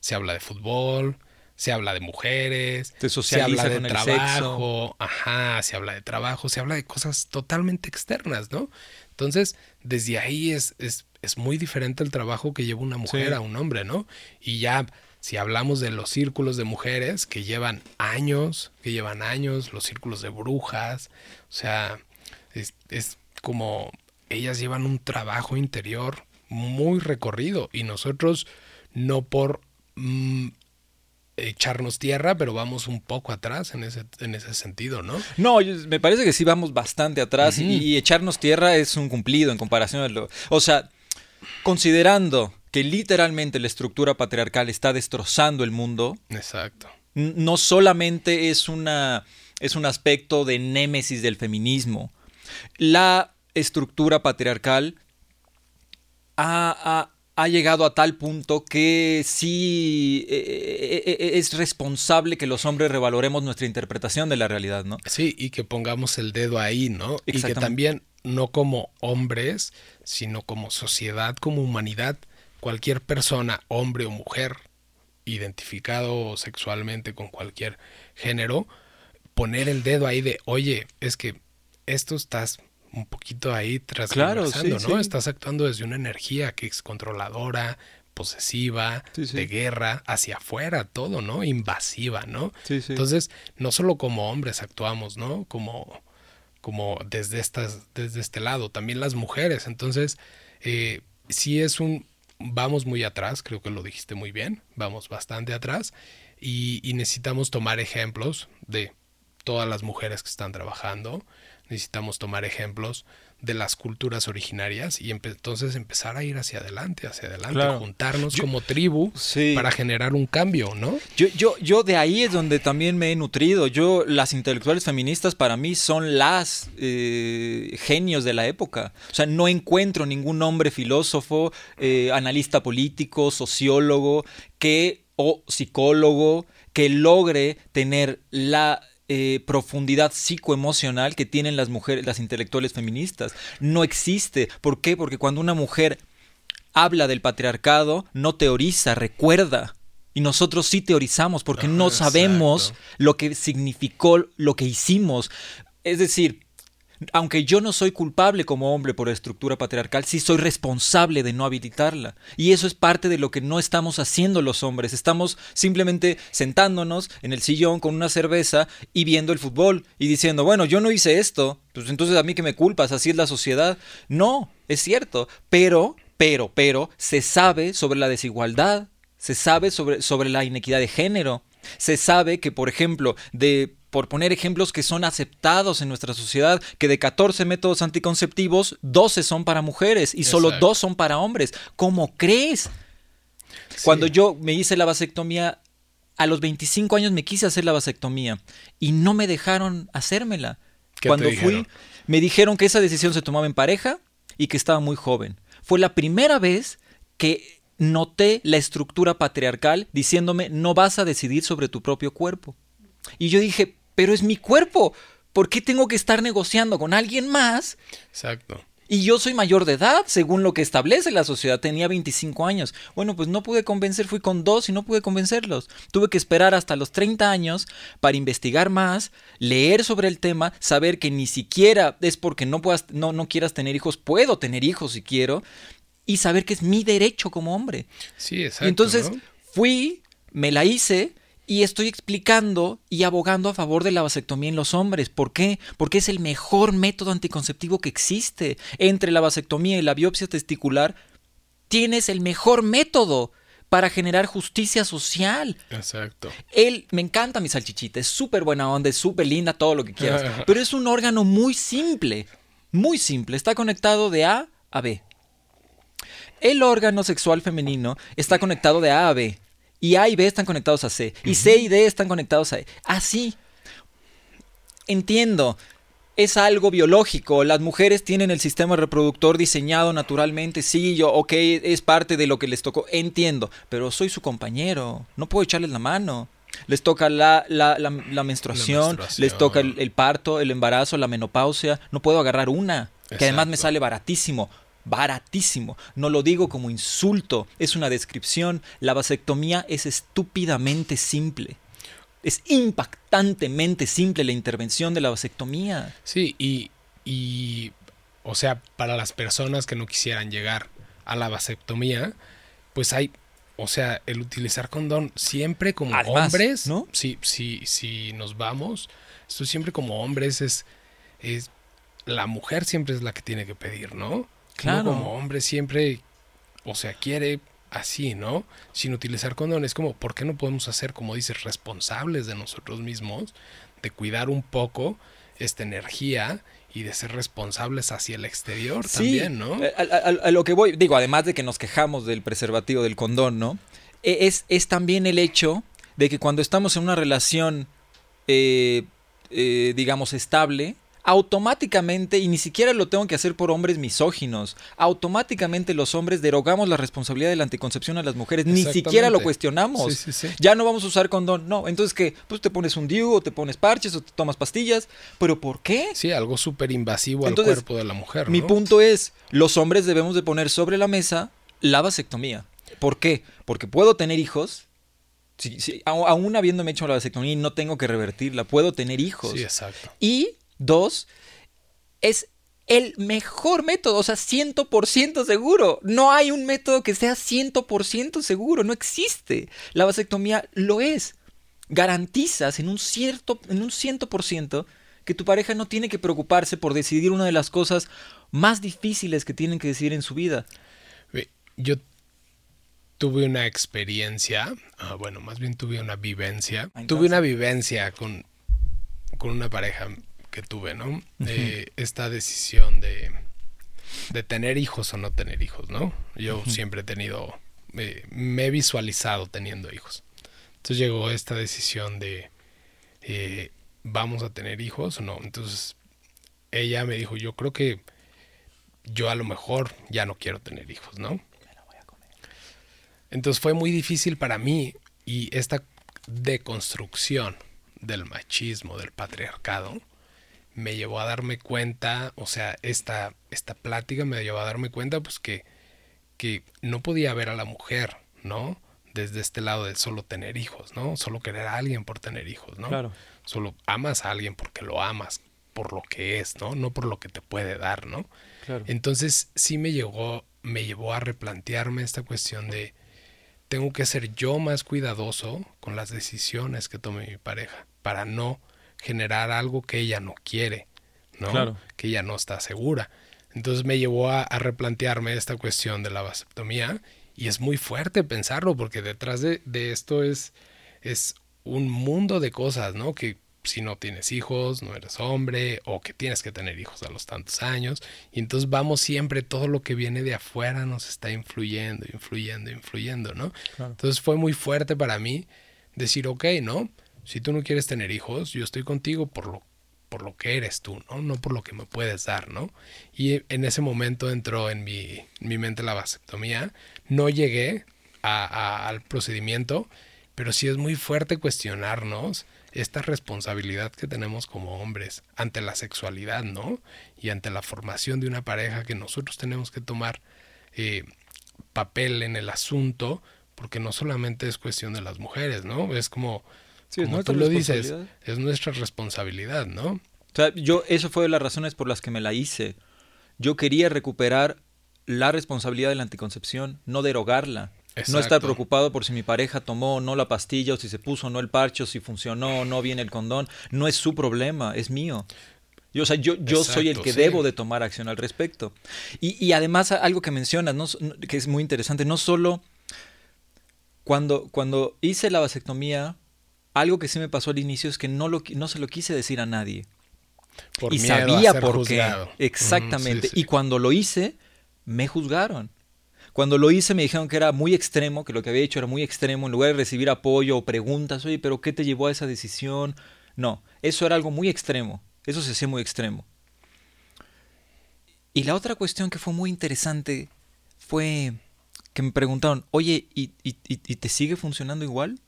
Se habla de fútbol, se habla de mujeres, se habla de trabajo, ajá, se habla de trabajo, se habla de cosas totalmente externas, ¿no? Entonces, desde ahí es, es, es muy diferente el trabajo que lleva una mujer a un hombre, ¿no? Y ya, si hablamos de los círculos de mujeres que llevan años, que llevan años, los círculos de brujas, o sea, es, es como ellas llevan un trabajo interior muy recorrido y nosotros no por Mm, echarnos tierra, pero vamos un poco atrás en ese, en ese sentido, ¿no? No, me parece que sí vamos bastante atrás y, echarnos tierra es un cumplido en comparación a lo... O sea, considerando que literalmente la estructura patriarcal está destrozando el mundo. Exacto. No solamente es, una, es un aspecto de némesis del feminismo. La estructura patriarcal ha, ha llegado a tal punto que sí eh, eh, eh, es responsable que los hombres revaloremos nuestra interpretación de la realidad, ¿no? Sí, y que pongamos el dedo ahí, ¿no? Y que también, no como hombres, sino como sociedad, como humanidad, cualquier persona, hombre o mujer, identificado sexualmente con cualquier género, poner el dedo ahí de, oye, es que esto estás un poquito ahí tras claro, ¿no? Estás actuando desde una energía que es controladora, posesiva, de guerra, hacia afuera, todo, ¿no? Invasiva, ¿no? Entonces, no solo como hombres actuamos, ¿no? Como, como desde, estas, desde este lado, también las mujeres. Entonces, eh, sí es un, vamos muy atrás, creo que lo dijiste muy bien, vamos bastante atrás y, y necesitamos tomar ejemplos de todas las mujeres que están trabajando, necesitamos tomar ejemplos de las culturas originarias y entonces empezar a ir hacia adelante, hacia adelante, juntarnos como tribu para generar un cambio, ¿no? Yo, yo, yo de ahí es donde también me he nutrido. Yo, las intelectuales feministas para mí son las eh, genios de la época. O sea, no encuentro ningún hombre filósofo, eh, analista político, sociólogo, que, o psicólogo, que logre tener la eh, profundidad psicoemocional que tienen las mujeres, las intelectuales feministas. No existe. ¿Por qué? Porque cuando una mujer habla del patriarcado, no teoriza, recuerda. Y nosotros sí teorizamos porque no sabemos lo que significó lo que hicimos. Es decir, aunque yo no soy culpable como hombre por estructura patriarcal, sí soy responsable de no habilitarla. Y eso es parte de lo que no estamos haciendo los hombres. Estamos simplemente sentándonos en el sillón con una cerveza y viendo el fútbol y diciendo, bueno, yo no hice esto, pues entonces a mí que me culpas, así es la sociedad. No, es cierto, pero, pero, pero, se sabe sobre la desigualdad, se sabe sobre, sobre la inequidad de género, se sabe que, por ejemplo, de por poner ejemplos que son aceptados en nuestra sociedad, que de 14 métodos anticonceptivos, 12 son para mujeres y solo 2 son para hombres. ¿Cómo crees? Cuando yo me hice la vasectomía, a los 25 años me quise hacer la vasectomía y no me dejaron hacérmela. Cuando fui, me dijeron que esa decisión se tomaba en pareja y que estaba muy joven. Fue la primera vez que noté la estructura patriarcal diciéndome no vas a decidir sobre tu propio cuerpo. Y yo dije, pero es mi cuerpo. ¿Por qué tengo que estar negociando con alguien más? Exacto. Y yo soy mayor de edad, según lo que establece la sociedad. Tenía 25 años. Bueno, pues no pude convencer, fui con dos y no pude convencerlos. Tuve que esperar hasta los 30 años para investigar más, leer sobre el tema, saber que ni siquiera es porque no, puedas, no, no quieras tener hijos, puedo tener hijos si quiero, y saber que es mi derecho como hombre. Sí, exacto. Y entonces fui, me la hice, y estoy explicando y abogando a favor de la vasectomía en los hombres. ¿Por qué? Porque es el mejor método anticonceptivo que existe. Entre la vasectomía y la biopsia testicular, tienes el mejor método para generar justicia social. Exacto. Él, me encanta mi salchichita, es súper buena onda, es súper linda, todo lo que quieras. pero es un órgano muy simple, muy simple. Está conectado de A a B. El órgano sexual femenino está conectado de A a B. Y A y B están conectados a C. Y C y D están conectados a E. Así. Entiendo. Es algo biológico. Las mujeres tienen el sistema reproductor diseñado naturalmente. Sí, yo, ok, es parte de lo que les tocó. Entiendo. Pero soy su compañero. No puedo echarles la mano. Les toca la, la, la, menstruación, les toca el, parto, el embarazo, la menopausia. No puedo agarrar una, que además me sale baratísimo baratísimo. No lo digo como insulto, es una descripción. La vasectomía es estúpidamente simple. Es impactantemente simple la intervención de la vasectomía. Sí, y, y, o sea, para las personas que no quisieran llegar a la vasectomía, pues hay, o sea, el utilizar condón siempre como hombres, ¿no? Sí, sí, sí, nos vamos. Esto siempre como hombres es, es, la mujer siempre es la que tiene que pedir, ¿no? Claro. como hombre siempre, o sea, quiere así, ¿no? Sin utilizar condones. Como, ¿por qué no podemos hacer, como dices, responsables de nosotros mismos, de cuidar un poco esta energía y de ser responsables hacia el exterior también, ¿no? A, a, lo que voy, digo, además de que nos quejamos del preservativo del condón, ¿no? E, es, es también el hecho de que cuando estamos en una relación, eh, eh, digamos, estable, automáticamente, y ni siquiera lo tengo que hacer por hombres misóginos, automáticamente los hombres derogamos la responsabilidad de la anticoncepción a las mujeres, ni siquiera lo cuestionamos. Ya no vamos a usar condón, no. Entonces, que Pues te pones un DIU, o te pones parches, o te tomas pastillas, pero ¿por qué? Sí, algo súper invasivo al cuerpo de la mujer. Mi punto es, los hombres debemos de poner sobre la mesa la vasectomía. ¿Por qué? Porque puedo tener hijos, aún habiéndome hecho la vasectomía y no tengo que revertirla, puedo tener hijos. Sí, exacto. Y Dos, es el mejor método, o sea, 100% seguro. No hay un método que sea 100% seguro, no existe. La vasectomía lo es. Garantizas en un cierto en un 100% que tu pareja no tiene que preocuparse por decidir una de las cosas más difíciles que tienen que decidir en su vida. Yo tuve una experiencia, ah, bueno, más bien tuve una vivencia. tuve una vivencia con, con una pareja que tuve, ¿no? Eh, esta decisión de, de tener hijos o no tener hijos, ¿no? Yo siempre he tenido, me he visualizado teniendo hijos. Entonces llegó esta decisión de, eh, ¿vamos a tener hijos o no? Entonces ella me dijo, yo creo que yo a lo mejor ya no quiero tener hijos, ¿no? Entonces fue muy difícil para mí y esta deconstrucción del machismo, del patriarcado, me llevó a darme cuenta, o sea, esta, esta plática me llevó a darme cuenta pues que, que no podía ver a la mujer, ¿no? Desde este lado de solo tener hijos, ¿no? Solo querer a alguien por tener hijos, ¿no? Claro. Solo amas a alguien porque lo amas por lo que es, ¿no? No por lo que te puede dar, ¿no? Claro. Entonces sí me llegó, me llevó a replantearme esta cuestión de tengo que ser yo más cuidadoso con las decisiones que tome mi pareja para no generar algo que ella no quiere, ¿no? Claro. Que ella no está segura. Entonces me llevó a, a replantearme esta cuestión de la vasectomía y es muy fuerte pensarlo porque detrás de, de esto es, es un mundo de cosas, ¿no? Que si no tienes hijos, no eres hombre, o que tienes que tener hijos a los tantos años. Y entonces vamos siempre, todo lo que viene de afuera nos está influyendo, influyendo, influyendo, ¿no? Claro. Entonces fue muy fuerte para mí decir, ok, ¿no? Si tú no quieres tener hijos, yo estoy contigo por lo, por lo que eres tú, ¿no? No por lo que me puedes dar, ¿no? Y en ese momento entró en mi, mi mente la vasectomía. No llegué a- al procedimiento, pero sí es muy fuerte cuestionarnos esta responsabilidad que tenemos como hombres ante la sexualidad, ¿no? Y ante la formación de una pareja que nosotros tenemos que tomar eh, papel en el asunto, porque no solamente es cuestión de las mujeres, ¿no? Es como, Sí, como tú lo dices, es nuestra responsabilidad, ¿no? O sea, yo, eso fue de las razones por las que me la hice. Yo quería recuperar la responsabilidad de la anticoncepción, no derogarla. No estar preocupado por si mi pareja tomó o no la pastilla, o si se puso o no el parche, o si funcionó o no bien el condón. No es su problema, es mío. Yo, o sea, yo, yo soy el que sí. debo de tomar acción al respecto. Y, y además algo que mencionas, ¿no? que es muy interesante, no solo cuando, cuando hice la vasectomía, algo que sí me pasó al inicio es que no, lo, no se lo quise decir a nadie Por y miedo a sabía ser por juzgado. qué. Exactamente. Ujú, sí, sí. Y cuando lo hice, me juzgaron. Cuando lo hice me dijeron que era muy extremo, que lo que había hecho era muy extremo, en lugar de recibir apoyo o preguntas, oye, pero ¿qué te llevó a esa decisión? No, eso era algo muy extremo, eso se hacía muy extremo. Y la otra cuestión que fue muy interesante fue que me preguntaron, oye, ¿y, y- y- y te sigue funcionando igual?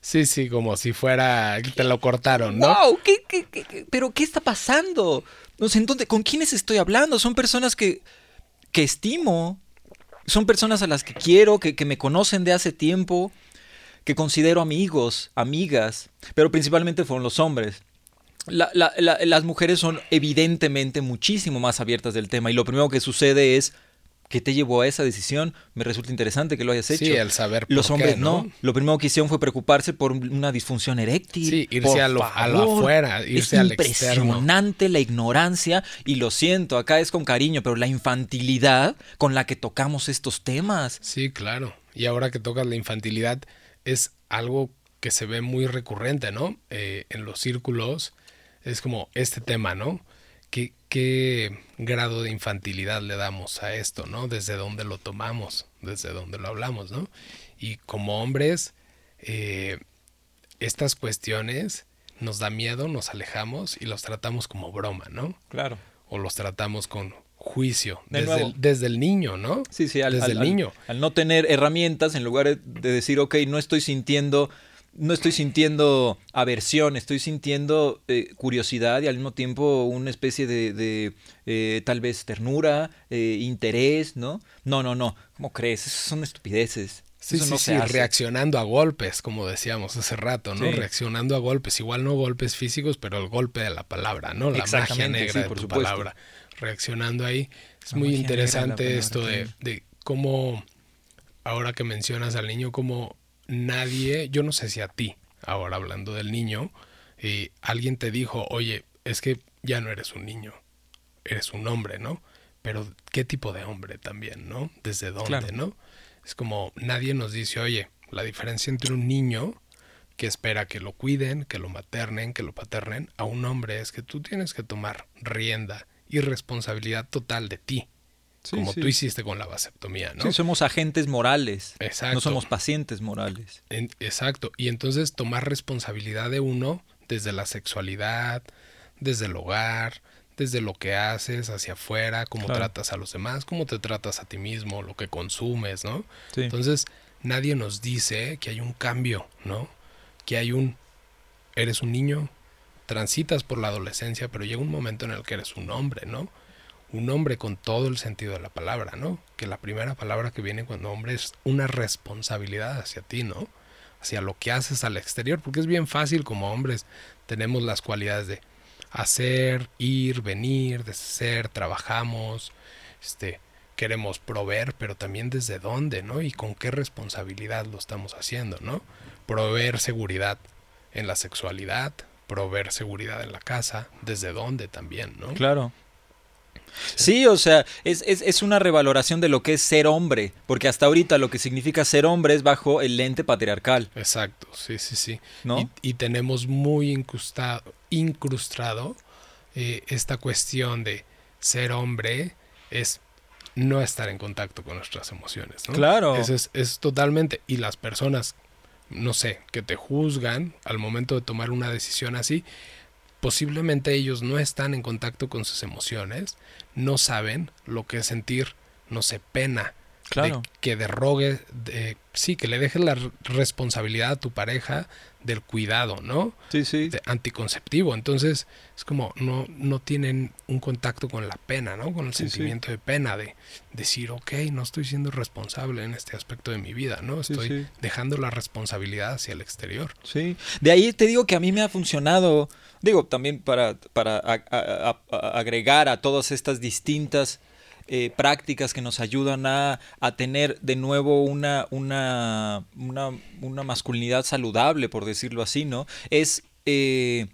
Sí, sí, como si fuera que te lo cortaron, ¿no? ¡Wow! ¿Qué, qué- qué- qué- pero qué está pasando? No sé, entonces, ¿con quiénes estoy hablando? Son personas que, que estimo, son personas a las que quiero, que, que me conocen de hace tiempo, que considero amigos, amigas, pero principalmente fueron los hombres. La- la- la- las mujeres son evidentemente muchísimo más abiertas del tema y lo primero que sucede es, ¿qué te llevó a esa decisión? Me resulta interesante que lo hayas hecho. Sí, el saber por Los qué, hombres ¿no? no. Lo primero que hicieron fue preocuparse por una disfunción eréctil. Sí, irse Por a lo- a lo favor. afuera, irse es al externo. impresionante la ignorancia y lo siento, acá es con cariño, pero la infantilidad con la que tocamos estos temas. Sí, claro. Y ahora que tocas la infantilidad, es algo que se ve muy recurrente, ¿no? Eh, en los círculos es como este tema, ¿no? ¿Qué, ¿Qué grado de infantilidad le damos a esto, ¿no? Desde dónde lo tomamos, desde dónde lo hablamos, ¿no? Y como hombres, eh, estas cuestiones nos da miedo, nos alejamos y los tratamos como broma, ¿no? Claro. O los tratamos con juicio, De desde el, desde el niño, ¿no? Sí, sí, al, desde al- el al- niño. Al, no tener herramientas, en lugar de decir, ok, no estoy sintiendo, no estoy sintiendo aversión, estoy sintiendo eh, curiosidad y al mismo tiempo una especie de, de, eh, tal vez ternura, eh, interés, ¿no? No, no, no. ¿Cómo crees? Esas son estupideces. Sí, Eso sí, no sí, hace. reaccionando a golpes, como decíamos hace rato, ¿no? Sí. Reaccionando a golpes, igual no golpes físicos, pero el golpe de la palabra, ¿no? La magia negra sí, de por tu supuesto. palabra. Reaccionando ahí. Es La muy interesante esto de, de cómo, ahora que mencionas al niño, como nadie, yo no sé si a ti, ahora hablando del niño, eh, alguien te dijo, oye, es que ya no eres un niño, eres un hombre, ¿no? Pero ¿qué tipo de hombre también, ¿no? ¿Desde dónde, Claro. no? Es como nadie nos dice, oye, la diferencia entre un niño que espera que lo cuiden, que lo maternen, que lo paternen, a un hombre es que tú tienes que tomar rienda y responsabilidad total de ti, Sí, como sí. tú hiciste con la vasectomía, ¿no? Sí, somos agentes morales. Exacto. No somos pacientes morales. En- exacto. Y entonces tomar responsabilidad de uno desde la sexualidad, desde el hogar, desde lo que haces hacia afuera, cómo Claro. tratas a los demás, cómo te tratas a ti mismo, lo que consumes, ¿no? Sí. Entonces, nadie nos dice que hay un cambio, ¿no? Que hay un... Eres un niño, transitas por la adolescencia, pero llega un momento en el que eres un hombre, ¿no? Un hombre con todo el sentido de la palabra, ¿no? Que la primera palabra que viene cuando hombre es una responsabilidad hacia ti, ¿no? Hacia lo que haces al exterior, porque es bien fácil como hombres tenemos las cualidades de hacer, ir, venir, deshacer, trabajamos, este, queremos proveer, pero también desde dónde, ¿no? Y con qué responsabilidad lo estamos haciendo, ¿no? Proveer seguridad en la sexualidad, proveer seguridad en la casa, desde dónde también, ¿no? Claro. Sí, o sea, es, es, es, una revaloración de lo que es ser hombre, porque hasta ahorita lo que significa ser hombre es bajo el lente patriarcal. Exacto, sí, sí, sí. ¿No? Y, tenemos muy incrustado, incrustado eh, esta cuestión de ser hombre es no estar en contacto con nuestras emociones. ¿no? Claro. Es, es, es totalmente. Y las personas, no sé, que te juzgan al momento de tomar una decisión así, posiblemente ellos no están en contacto con sus emociones, no saben lo que es sentir, no sé, pena. Claro. que derrogue, de, sí, que le dejes la responsabilidad a tu pareja del cuidado, ¿no? Sí, sí. De anticonceptivo. Entonces, es como no, no tienen un contacto con la pena, ¿no? Con el sí, sentimiento sí. de pena, de decir, ok, no estoy siendo responsable en este aspecto de mi vida, ¿no? Estoy sí, dejando la responsabilidad hacia el exterior. Sí. De ahí te digo que a mí me ha funcionado, digo, también para, para a, a, a, agregar a todas estas distintas eh, prácticas que nos ayudan a, a tener de nuevo una, una, una, una, masculinidad saludable, por decirlo así, ¿no? Es eh,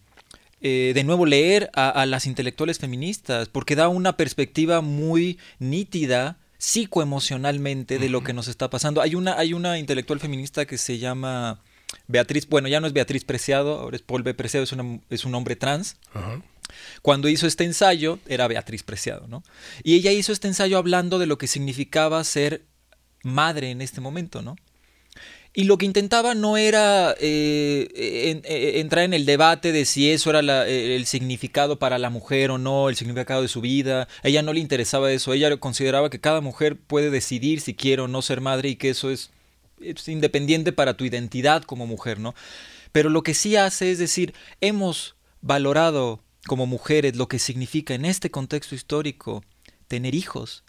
eh, de nuevo leer a, a, las intelectuales feministas, porque da una perspectiva muy nítida psicoemocionalmente de lo que nos está pasando. Hay una, hay una intelectual feminista que se llama Beatriz, bueno, ya no es Beatriz Preciado, ahora es Paul B. Preciado, es, una, es un hombre trans. -huh. Cuando hizo este ensayo, era Beatriz Preciado, ¿no? Y ella hizo este ensayo hablando de lo que significaba ser madre en este momento, ¿no? Y lo que intentaba no era eh, en, entrar en el debate de si eso era la, el significado para la mujer o no, el significado de su vida. A ella no le interesaba eso. Ella consideraba que cada mujer puede decidir si quiere o no ser madre y que eso es, es independiente para tu identidad como mujer, ¿no? Pero lo que sí hace es decir, hemos valorado como mujeres lo que significa en este contexto histórico tener hijos,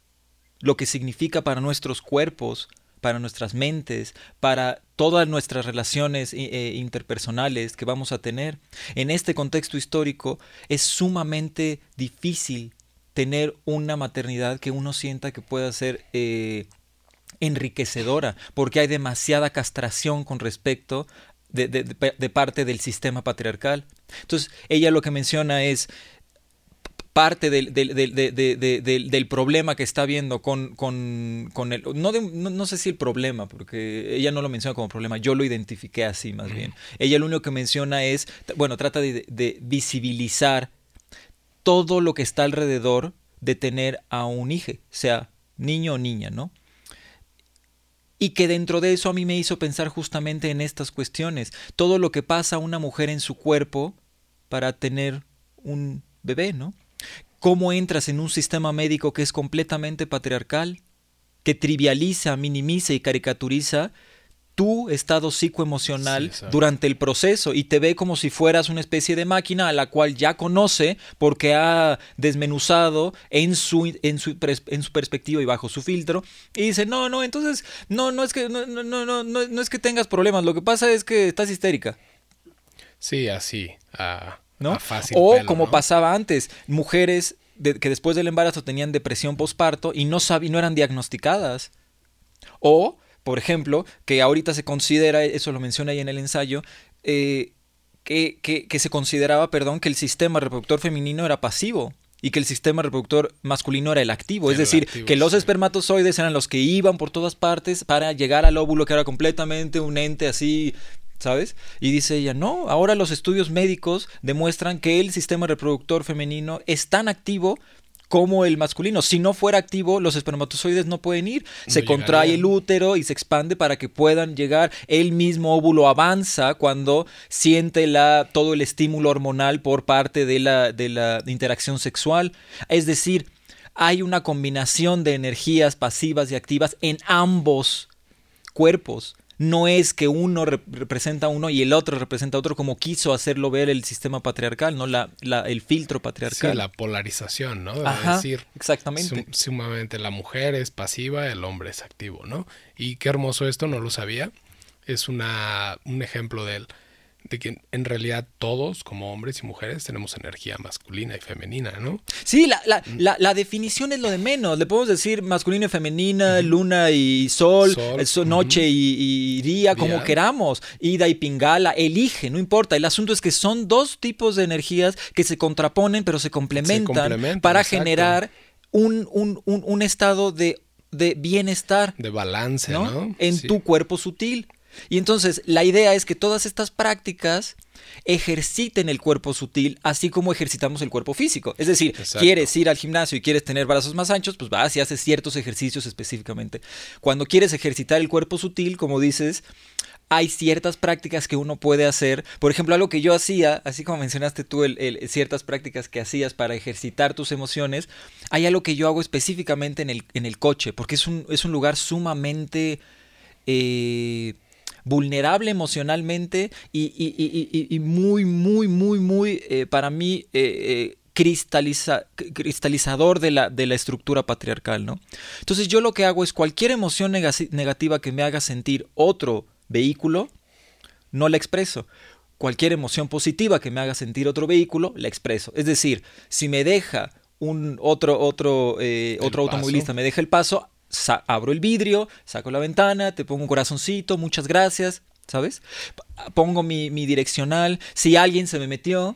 lo que significa para nuestros cuerpos, para nuestras mentes, para todas nuestras relaciones eh, interpersonales que vamos a tener. En este contexto histórico es sumamente difícil tener una maternidad que uno sienta que pueda ser eh, enriquecedora, porque hay demasiada castración con respecto de, de, parte del sistema patriarcal. Entonces, ella lo que menciona es parte del, del, del, del problema que está viendo con, con, con el... No, no, no, sé si el problema, porque ella no lo menciona como problema, yo lo identifiqué así más bien. Ella lo único que menciona es, bueno, trata de visibilizar todo lo que está alrededor de tener a un hijo, sea niño o niña, ¿no? y que dentro de eso a mí me hizo pensar justamente en estas cuestiones, todo lo que pasa a una mujer en su cuerpo para tener un bebé, ¿no? ¿Cómo entras en un sistema médico que es completamente patriarcal, que trivializa, minimiza y caricaturiza tu estado psicoemocional sí, durante el proceso y te ve como si fueras una especie de máquina a la cual ya conoce porque ha desmenuzado en su, en su, en su perspectiva y bajo su filtro y dice, no, no, entonces, no, no es que, no, no, no, no, no es que tengas problemas, lo que pasa es que estás histérica. Sí, así, a, ¿no? a fácil O pelo, como ¿no? pasaba antes, mujeres de, que después del embarazo tenían depresión postparto y no, sab no eran diagnosticadas. O por ejemplo, que ahorita se considera, eso lo menciona ahí en el ensayo, eh, que, que, que, se consideraba, perdón, que el sistema reproductor femenino era pasivo y que el sistema reproductor masculino era el activo. Es decir, activo, que los sí. espermatozoides eran los que iban por todas partes para llegar al óvulo, que era completamente un ente así ¿sabes? Y dice ella, no, ahora los estudios médicos demuestran que el sistema reproductor femenino es tan activo como el masculino. Si no fuera activo, los espermatozoides no pueden ir. No se contrae el útero y se expande para que puedan llegar. El mismo óvulo avanza cuando siente la, todo el estímulo hormonal por parte de la, de la interacción sexual. Es decir, hay una combinación de energías pasivas y activas en ambos cuerpos no es que uno rep representa a uno y el otro representa a otro como quiso hacerlo ver el sistema patriarcal, ¿no? La, la el filtro patriarcal. Sí, la polarización, ¿no? Ajá, decir, exactamente. Sum sumamente la mujer es pasiva, el hombre es activo, ¿no? Y qué hermoso esto, no lo sabía. Es una, un ejemplo del, de que en realidad todos, como hombres y mujeres, tenemos energía masculina y femenina, ¿no? Sí, la, la, la, la definición es lo de menos. Le podemos decir masculina y femenina, luna y sol, Sol, noche y, y día, como queramos. Ida y pingala, elige, no importa. El asunto es que son dos tipos de energías que se contraponen, pero se complementan, complementan, para exacto. generar un, un, un, un estado de, de bienestar. De balance, ¿no? ¿no? En Sí. tu cuerpo sutil. Y entonces la idea es que todas estas prácticas ejerciten el cuerpo sutil, así como ejercitamos el cuerpo físico. Es decir, Exacto. quieres ir al gimnasio y quieres tener brazos más anchos, pues vas y haces ciertos ejercicios específicamente. Cuando quieres ejercitar el cuerpo sutil, como dices, hay ciertas prácticas que uno puede hacer. Por ejemplo, algo que yo hacía, así como mencionaste tú, el- el- ciertas prácticas que hacías para ejercitar tus emociones, hay algo que yo hago específicamente en el, en el coche, porque es un, es un lugar sumamente eh, vulnerable emocionalmente y, y- y- y- y muy, muy, muy, muy, eh, para mí, eh, eh, cristaliza- cristalizador de la, de la estructura patriarcal, ¿no? Entonces yo lo que hago es cualquier emoción nega- negativa que me haga sentir otro vehículo, no la expreso. Cualquier emoción positiva que me haga sentir otro vehículo, la expreso. Es decir, si me deja un otro, otro, eh, otro paso. automovilista, me deja el paso, abro el vidrio, saco la ventana, te pongo un corazoncito, muchas gracias, ¿sabes? Pongo mi, mi direccional. Si alguien se me metió,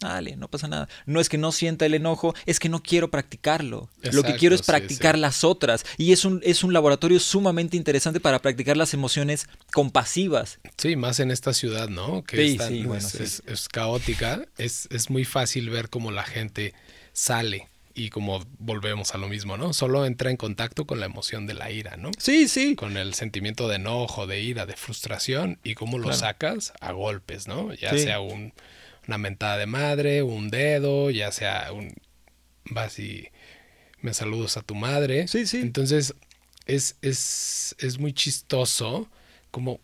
dale, no pasa nada. No es que no sienta el enojo, es que no quiero practicarlo. Lo que quiero es practicar sí. las otras. Y es un, es un laboratorio sumamente interesante para practicar las emociones compasivas. Sí, más en esta ciudad, ¿no? Que Sí, es, tan- sí, bueno, es, sí. es- es caótica. Es, es muy fácil ver cómo la gente sale y como volvemos a lo mismo, ¿no? Solo entra en contacto con la emoción de la ira, ¿no? Sí, sí. Con el sentimiento de enojo, de ira, de frustración y cómo lo Claro. sacas a golpes, ¿no? Ya Sí. sea un, una mentada de madre, un dedo, ya sea un... vas y me saludas a tu madre. Sí, sí. Entonces es, es, es muy chistoso como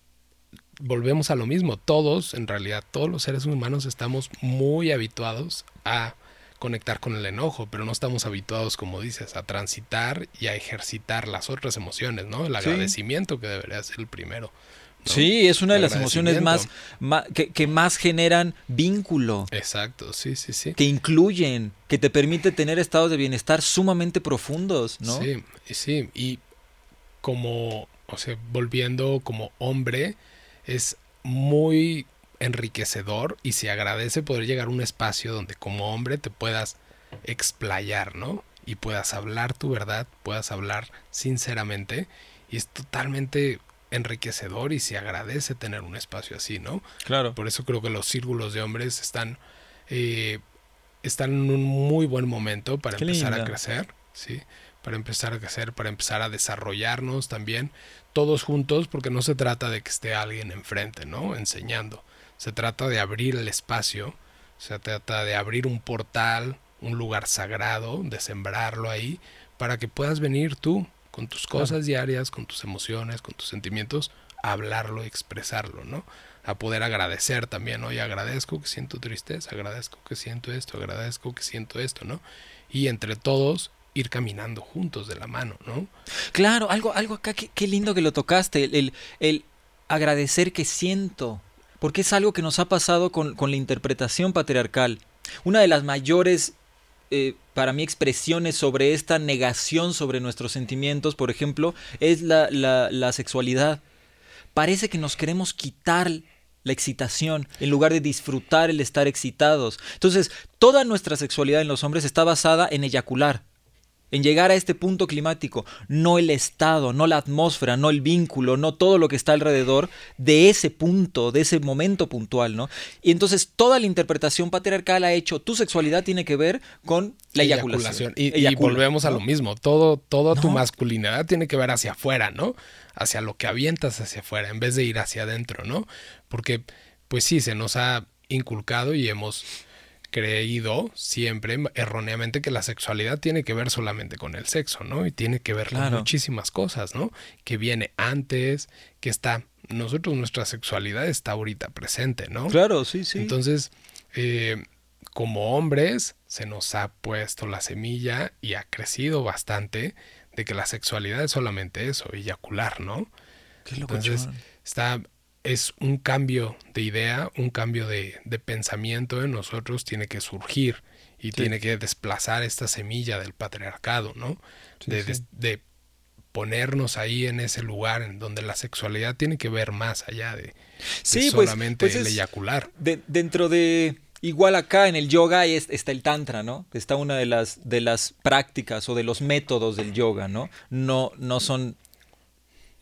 volvemos a lo mismo. Todos, en realidad, todos los seres humanos estamos muy habituados a conectar con el enojo, pero no estamos habituados, como dices, a transitar y a ejercitar las otras emociones, ¿no? El Sí. agradecimiento que debería ser el primero. ¿no? Sí, es una de las emociones más, que, que más generan vínculo, Exacto, sí, sí, sí. que incluyen, que te permite tener estados de bienestar sumamente profundos, ¿no? Sí, sí, y como, o sea, volviendo como hombre, es muy enriquecedor y se agradece poder llegar a un espacio donde como hombre te puedas explayar, ¿no? Y puedas hablar tu verdad, puedas hablar sinceramente y es totalmente enriquecedor y se agradece tener un espacio así, ¿no? Claro. Por eso creo que los círculos de hombres están, eh, están en un muy buen momento para Qué empezar a crecer, ¿sí? Para empezar a crecer, para empezar a desarrollarnos también, todos juntos, porque no se trata de que esté alguien enfrente, ¿no? Enseñando. Se trata de abrir el espacio, se trata de abrir un portal, un lugar sagrado, de sembrarlo ahí, para que puedas venir tú con tus cosas diarias, con tus emociones, con tus sentimientos, a hablarlo, expresarlo, ¿no? A poder agradecer también, oye, agradezco que siento tristeza, agradezco que siento esto, agradezco que siento esto, ¿no? Y entre todos ir caminando juntos de la mano, ¿no? Claro, algo, algo acá, qué, qué lindo que lo tocaste, el, el- el agradecer que siento, porque es algo que nos ha pasado con, con la interpretación patriarcal. Una de las mayores, eh, para mí, expresiones sobre esta negación sobre nuestros sentimientos, por ejemplo, es la, la- la sexualidad. Parece que nos queremos quitar la excitación en lugar de disfrutar el estar excitados. Entonces, toda nuestra sexualidad en los hombres está basada en eyacular en llegar a este punto climático, no el estado, no la atmósfera, no el vínculo, no todo lo que está alrededor de ese punto, de ese momento puntual, ¿no? Y entonces toda la interpretación patriarcal ha hecho tu sexualidad tiene que ver con la eyaculación. Y, y Eyacula, volvemos a lo mismo, todo, toda tu masculinidad tiene que ver hacia afuera, ¿no? Hacia lo que avientas hacia afuera, en vez de ir hacia adentro, ¿no? Porque, pues sí, se nos ha inculcado y hemos creído siempre erróneamente que la sexualidad tiene que ver solamente con el sexo, ¿no? Y tiene que ver Claro. con muchísimas cosas, ¿no? Que viene antes, que está, nosotros nuestra sexualidad está ahorita presente, ¿no? Claro, sí, sí. Entonces, eh, como hombres, se nos ha puesto la semilla y ha crecido bastante de que la sexualidad es solamente eso, eyacular, ¿no? Qué Entonces, está es un cambio de idea, un cambio de, pensamiento en nosotros tiene que surgir y tiene que desplazar esta semilla del patriarcado, ¿no? de, ponernos ahí en ese lugar en donde la sexualidad tiene que ver más allá de, pues, solamente pues el eyacular. dentro de igual acá en el yoga está el tantra, ¿no? Está una de las de las prácticas o de los métodos del yoga, ¿no? No no son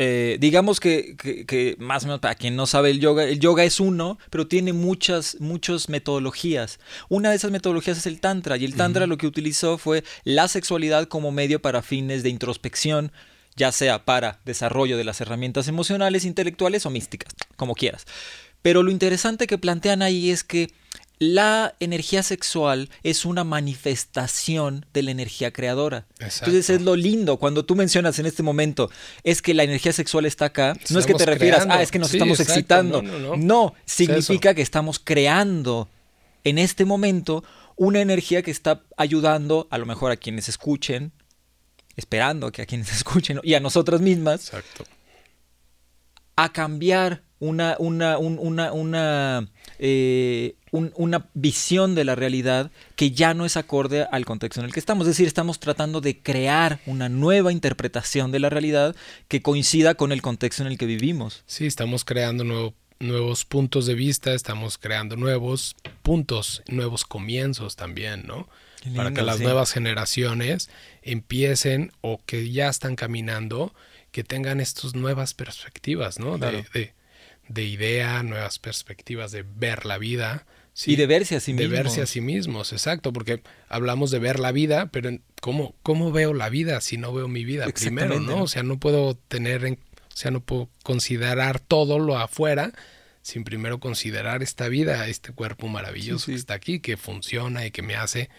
eh, digamos que, más o menos para quien no sabe el yoga, el yoga es uno, pero tiene muchas, muchas metodologías. Una de esas metodologías es el tantra, y el tantra lo que utilizó fue la sexualidad como medio para fines de introspección, ya sea para desarrollo de las herramientas emocionales, intelectuales o místicas, como quieras. Pero lo interesante que plantean ahí es que la energía sexual es una manifestación de la energía creadora. Entonces es lo lindo cuando tú mencionas en este momento, es que la energía sexual está acá. no es que te refieras, ah, es que nos estamos excitando. No, significa que estamos creando en este momento una energía que está ayudando a lo mejor a quienes escuchen, esperando que a quienes escuchen y a nosotras mismas a cambiar una, una, una, una eh, una visión de la realidad que ya no es acorde al contexto en el que estamos. Es decir, estamos tratando de crear una nueva interpretación de la realidad que coincida con el contexto en el que vivimos. Sí, estamos creando nuevos puntos de vista, estamos creando nuevos puntos, nuevos comienzos también, ¿no? Para que las nuevas generaciones empiecen o que ya están caminando, que tengan estas nuevas perspectivas, ¿no? De, de idea, nuevas perspectivas de ver la vida y de verse a sí mismos. De verse a sí mismos, exacto, porque hablamos de ver la vida, pero ¿cómo, cómo veo la vida si no veo mi vida primero, no? O sea, no puedo tener, en, o sea, no puedo considerar todo lo afuera sin primero considerar esta vida, este cuerpo maravilloso que está aquí, que funciona y que me hace,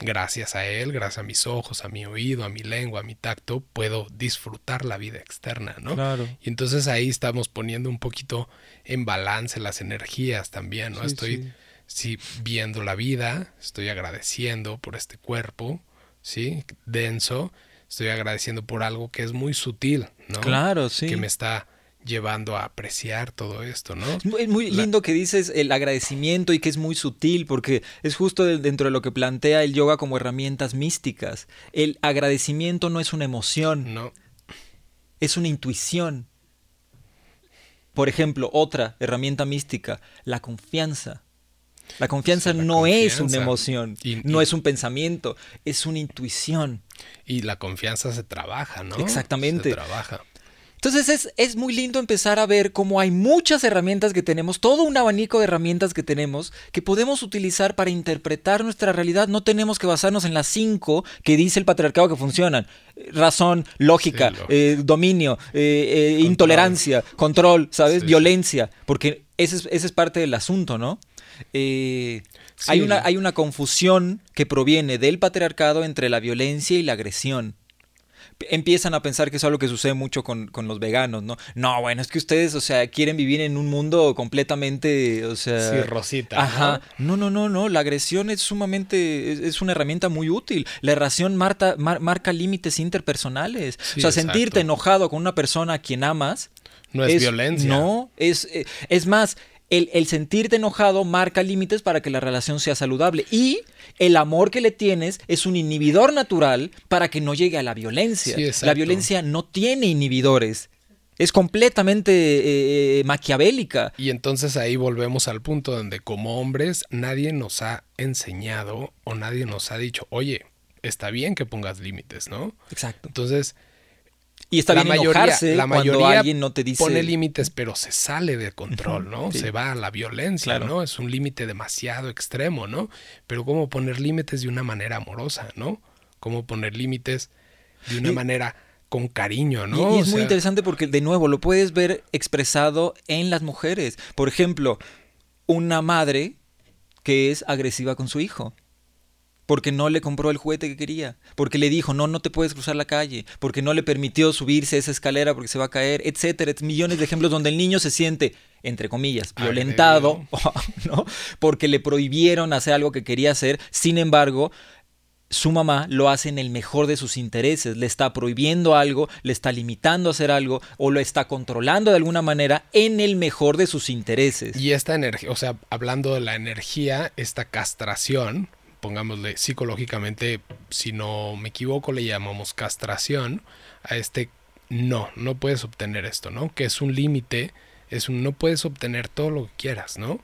gracias a él, gracias a mis ojos, a mi oído, a mi lengua, a mi tacto, puedo disfrutar la vida externa, ¿no? Claro. Y entonces ahí estamos poniendo un poquito en balance las energías también, ¿no? Estoy sí. viendo la vida, estoy agradeciendo por este cuerpo, ¿sí? Denso, estoy agradeciendo por algo que es muy sutil, ¿no? Claro, sí. Que me está llevando a apreciar todo esto, ¿no? Es muy, lindo que dices el agradecimiento y que es muy sutil, porque es justo dentro de lo que plantea el yoga como herramientas místicas. El agradecimiento no es una emoción, no. es una intuición. Por ejemplo, otra herramienta mística, la confianza. La confianza no es una emoción, no es un pensamiento, es una intuición. Y la confianza se trabaja, ¿no? Exactamente. Se trabaja. Entonces es, es, muy lindo empezar a ver cómo hay muchas herramientas que tenemos, todo un abanico de herramientas que tenemos que podemos utilizar para interpretar nuestra realidad. No tenemos que basarnos en las cinco que dice el patriarcado que funcionan. Razón, lógica, eh, dominio, eh, eh, intolerancia, control, ¿sabes? Violencia, porque ese es, ese es, parte del asunto, ¿no? hay, una, hay una confusión que proviene del patriarcado entre la violencia y la agresión empiezan a pensar que es algo que sucede mucho con, los veganos, ¿no? No, bueno, es que ustedes, o sea, quieren vivir en un mundo completamente, o sea... Sí, rosita. Ajá. No, no, no, no, la agresión es sumamente, es, una herramienta muy útil. La erración marca, marca límites interpersonales. o sea, sentirte enojado con una persona a quien amas... No es, violencia. No, es, eh, es más, el, el, sentirte enojado marca límites para que la relación sea saludable. Y el amor que le tienes es un inhibidor natural para que no llegue a la violencia. la violencia no tiene inhibidores. Es completamente eh, eh, maquiavélica. Y entonces ahí volvemos al punto donde como hombres nadie nos ha enseñado o nadie nos ha dicho, oye, está bien que pongas límites, ¿no? Exacto. Entonces, y está la bien mayoría, la mayoría alguien no te dice... pone límites, pero se sale de control, ¿no? Se va a la violencia, ¿no? Es un límite demasiado extremo, ¿no? Pero cómo poner límites de una manera amorosa, ¿no? Cómo poner límites de una manera con cariño, ¿no? Y, es muy interesante porque, de nuevo, lo puedes ver expresado en las mujeres. Por ejemplo, una madre que es agresiva con su hijo porque no le compró el juguete que quería, porque le dijo, no, no te puedes cruzar la calle, porque no le permitió subirse esa escalera porque se va a caer, etcétera. Millones de ejemplos donde el niño se siente, entre comillas, violentado, ¿no? Porque le prohibieron hacer algo que quería hacer. Sin embargo, su mamá lo hace en el mejor de sus intereses, le está prohibiendo algo, le está limitando a hacer algo o lo está controlando de alguna manera en el mejor de sus intereses. Y esta energía, o sea, hablando de la energía, esta castración, pongámosle psicológicamente, si no me equivoco, le llamamos castración a este no, no puedes obtener esto, ¿no? Que es un límite, es un no puedes obtener todo lo que quieras, ¿no?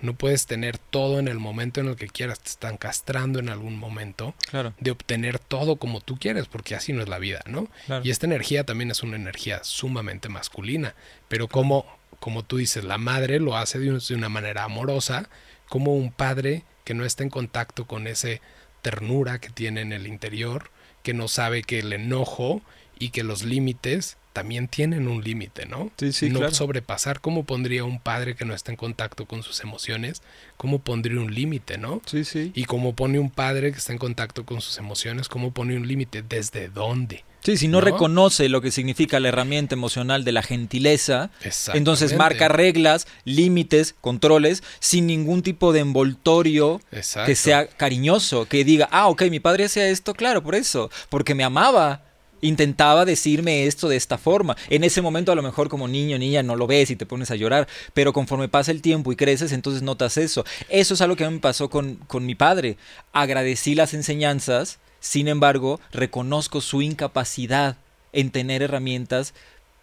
No puedes tener todo en el momento en el que quieras, te están castrando en algún momento Claro. de obtener todo como tú quieres, porque así no es la vida, ¿no? Claro. Y esta energía también es una energía sumamente masculina, pero como, como tú dices, la madre lo hace de, un- de una manera amorosa, como un padre que no está en contacto con ese ternura que tiene en el interior, que no sabe que el enojo y que los límites también tienen un límite, ¿no? Sí, sí, no claro. sobrepasar, ¿cómo pondría un padre que no está en contacto con sus emociones? ¿Cómo pondría un límite, no? Sí, sí. Y cómo pone un padre que está en contacto con sus emociones, cómo pone un límite, desde dónde. Sí, si no, ¿No? reconoce lo que significa la herramienta emocional de la gentileza, entonces marca reglas, límites, controles, sin ningún tipo de envoltorio Exacto. que sea cariñoso, que diga, ah, ok, mi padre hacía esto, claro, por eso, porque me amaba. Intentaba decirme esto de esta forma. En ese momento a lo mejor como niño, niña, no lo ves y te pones a llorar, pero conforme pasa el tiempo y creces, entonces notas eso. Eso es algo que a mí me pasó con, con mi padre. Agradecí las enseñanzas, sin embargo, reconozco su incapacidad en tener herramientas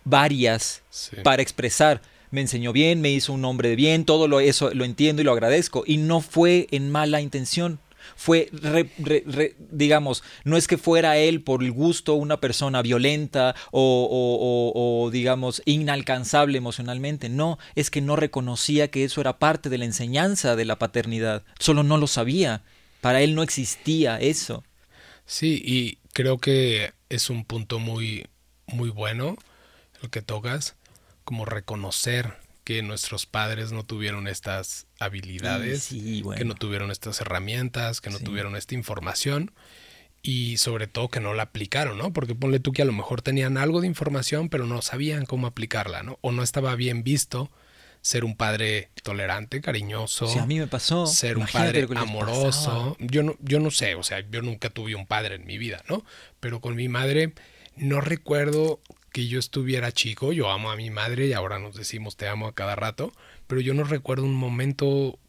varias Sí. para expresar. Me enseñó bien, me hizo un hombre de bien, todo lo, eso lo entiendo y lo agradezco. Y no fue en mala intención. Fue, re- re- re- digamos, no es que fuera él por el gusto una persona violenta o, o- o- o, digamos, inalcanzable emocionalmente. No, es que no reconocía que eso era parte de la enseñanza de la paternidad. Solo no lo sabía. Para él no existía eso. Sí, y creo que es un punto muy, muy bueno el que tocas, como reconocer que nuestros padres no tuvieron estas habilidades, Sí, bueno. que no tuvieron estas herramientas, que no Sí. tuvieron esta información y sobre todo que no la aplicaron, ¿no? Porque ponle tú que a lo mejor tenían algo de información, pero no sabían cómo aplicarla, ¿no? O no estaba bien visto ser un padre tolerante, cariñoso, Sí, a mí me pasó. ser un padre amoroso. Yo no, yo no sé, o sea, yo nunca tuve un padre en mi vida, ¿no? Pero con mi madre no recuerdo que yo estuviera chico. Yo amo a mi madre y ahora nos decimos te amo a cada rato, pero yo no recuerdo un momento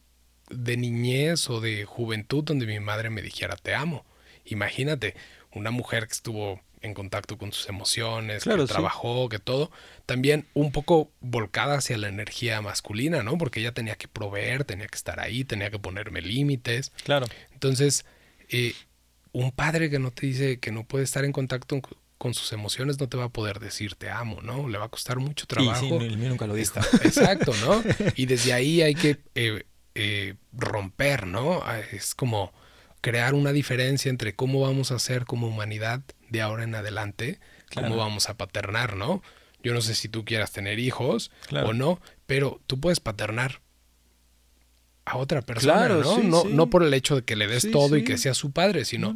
de niñez o de juventud donde mi madre me dijera te amo. Imagínate, una mujer que estuvo en contacto con sus emociones, Claro, que sí. trabajó, que todo, también un poco volcada hacia la energía masculina, ¿no? Porque ella tenía que proveer, tenía que estar ahí, tenía que ponerme límites. Claro. Entonces, eh, un padre que no te dice que no puede estar en contacto con, sus emociones no te va a poder decir te amo, ¿no? Le va a costar mucho trabajo. Y sí, el mío nunca lo dijo. Exacto, ¿no? Y desde ahí hay que eh, eh, romper, ¿no? Ah, Es como crear una diferencia entre cómo vamos a ser como humanidad de ahora en adelante, Claro. cómo vamos a paternar, ¿no? Yo no sé si tú quieras tener hijos Claro. o no, pero tú puedes paternar a otra persona, Claro, ¿no? sí, no, sí. no por el hecho de que le des Sí, todo y que sea su padre, sino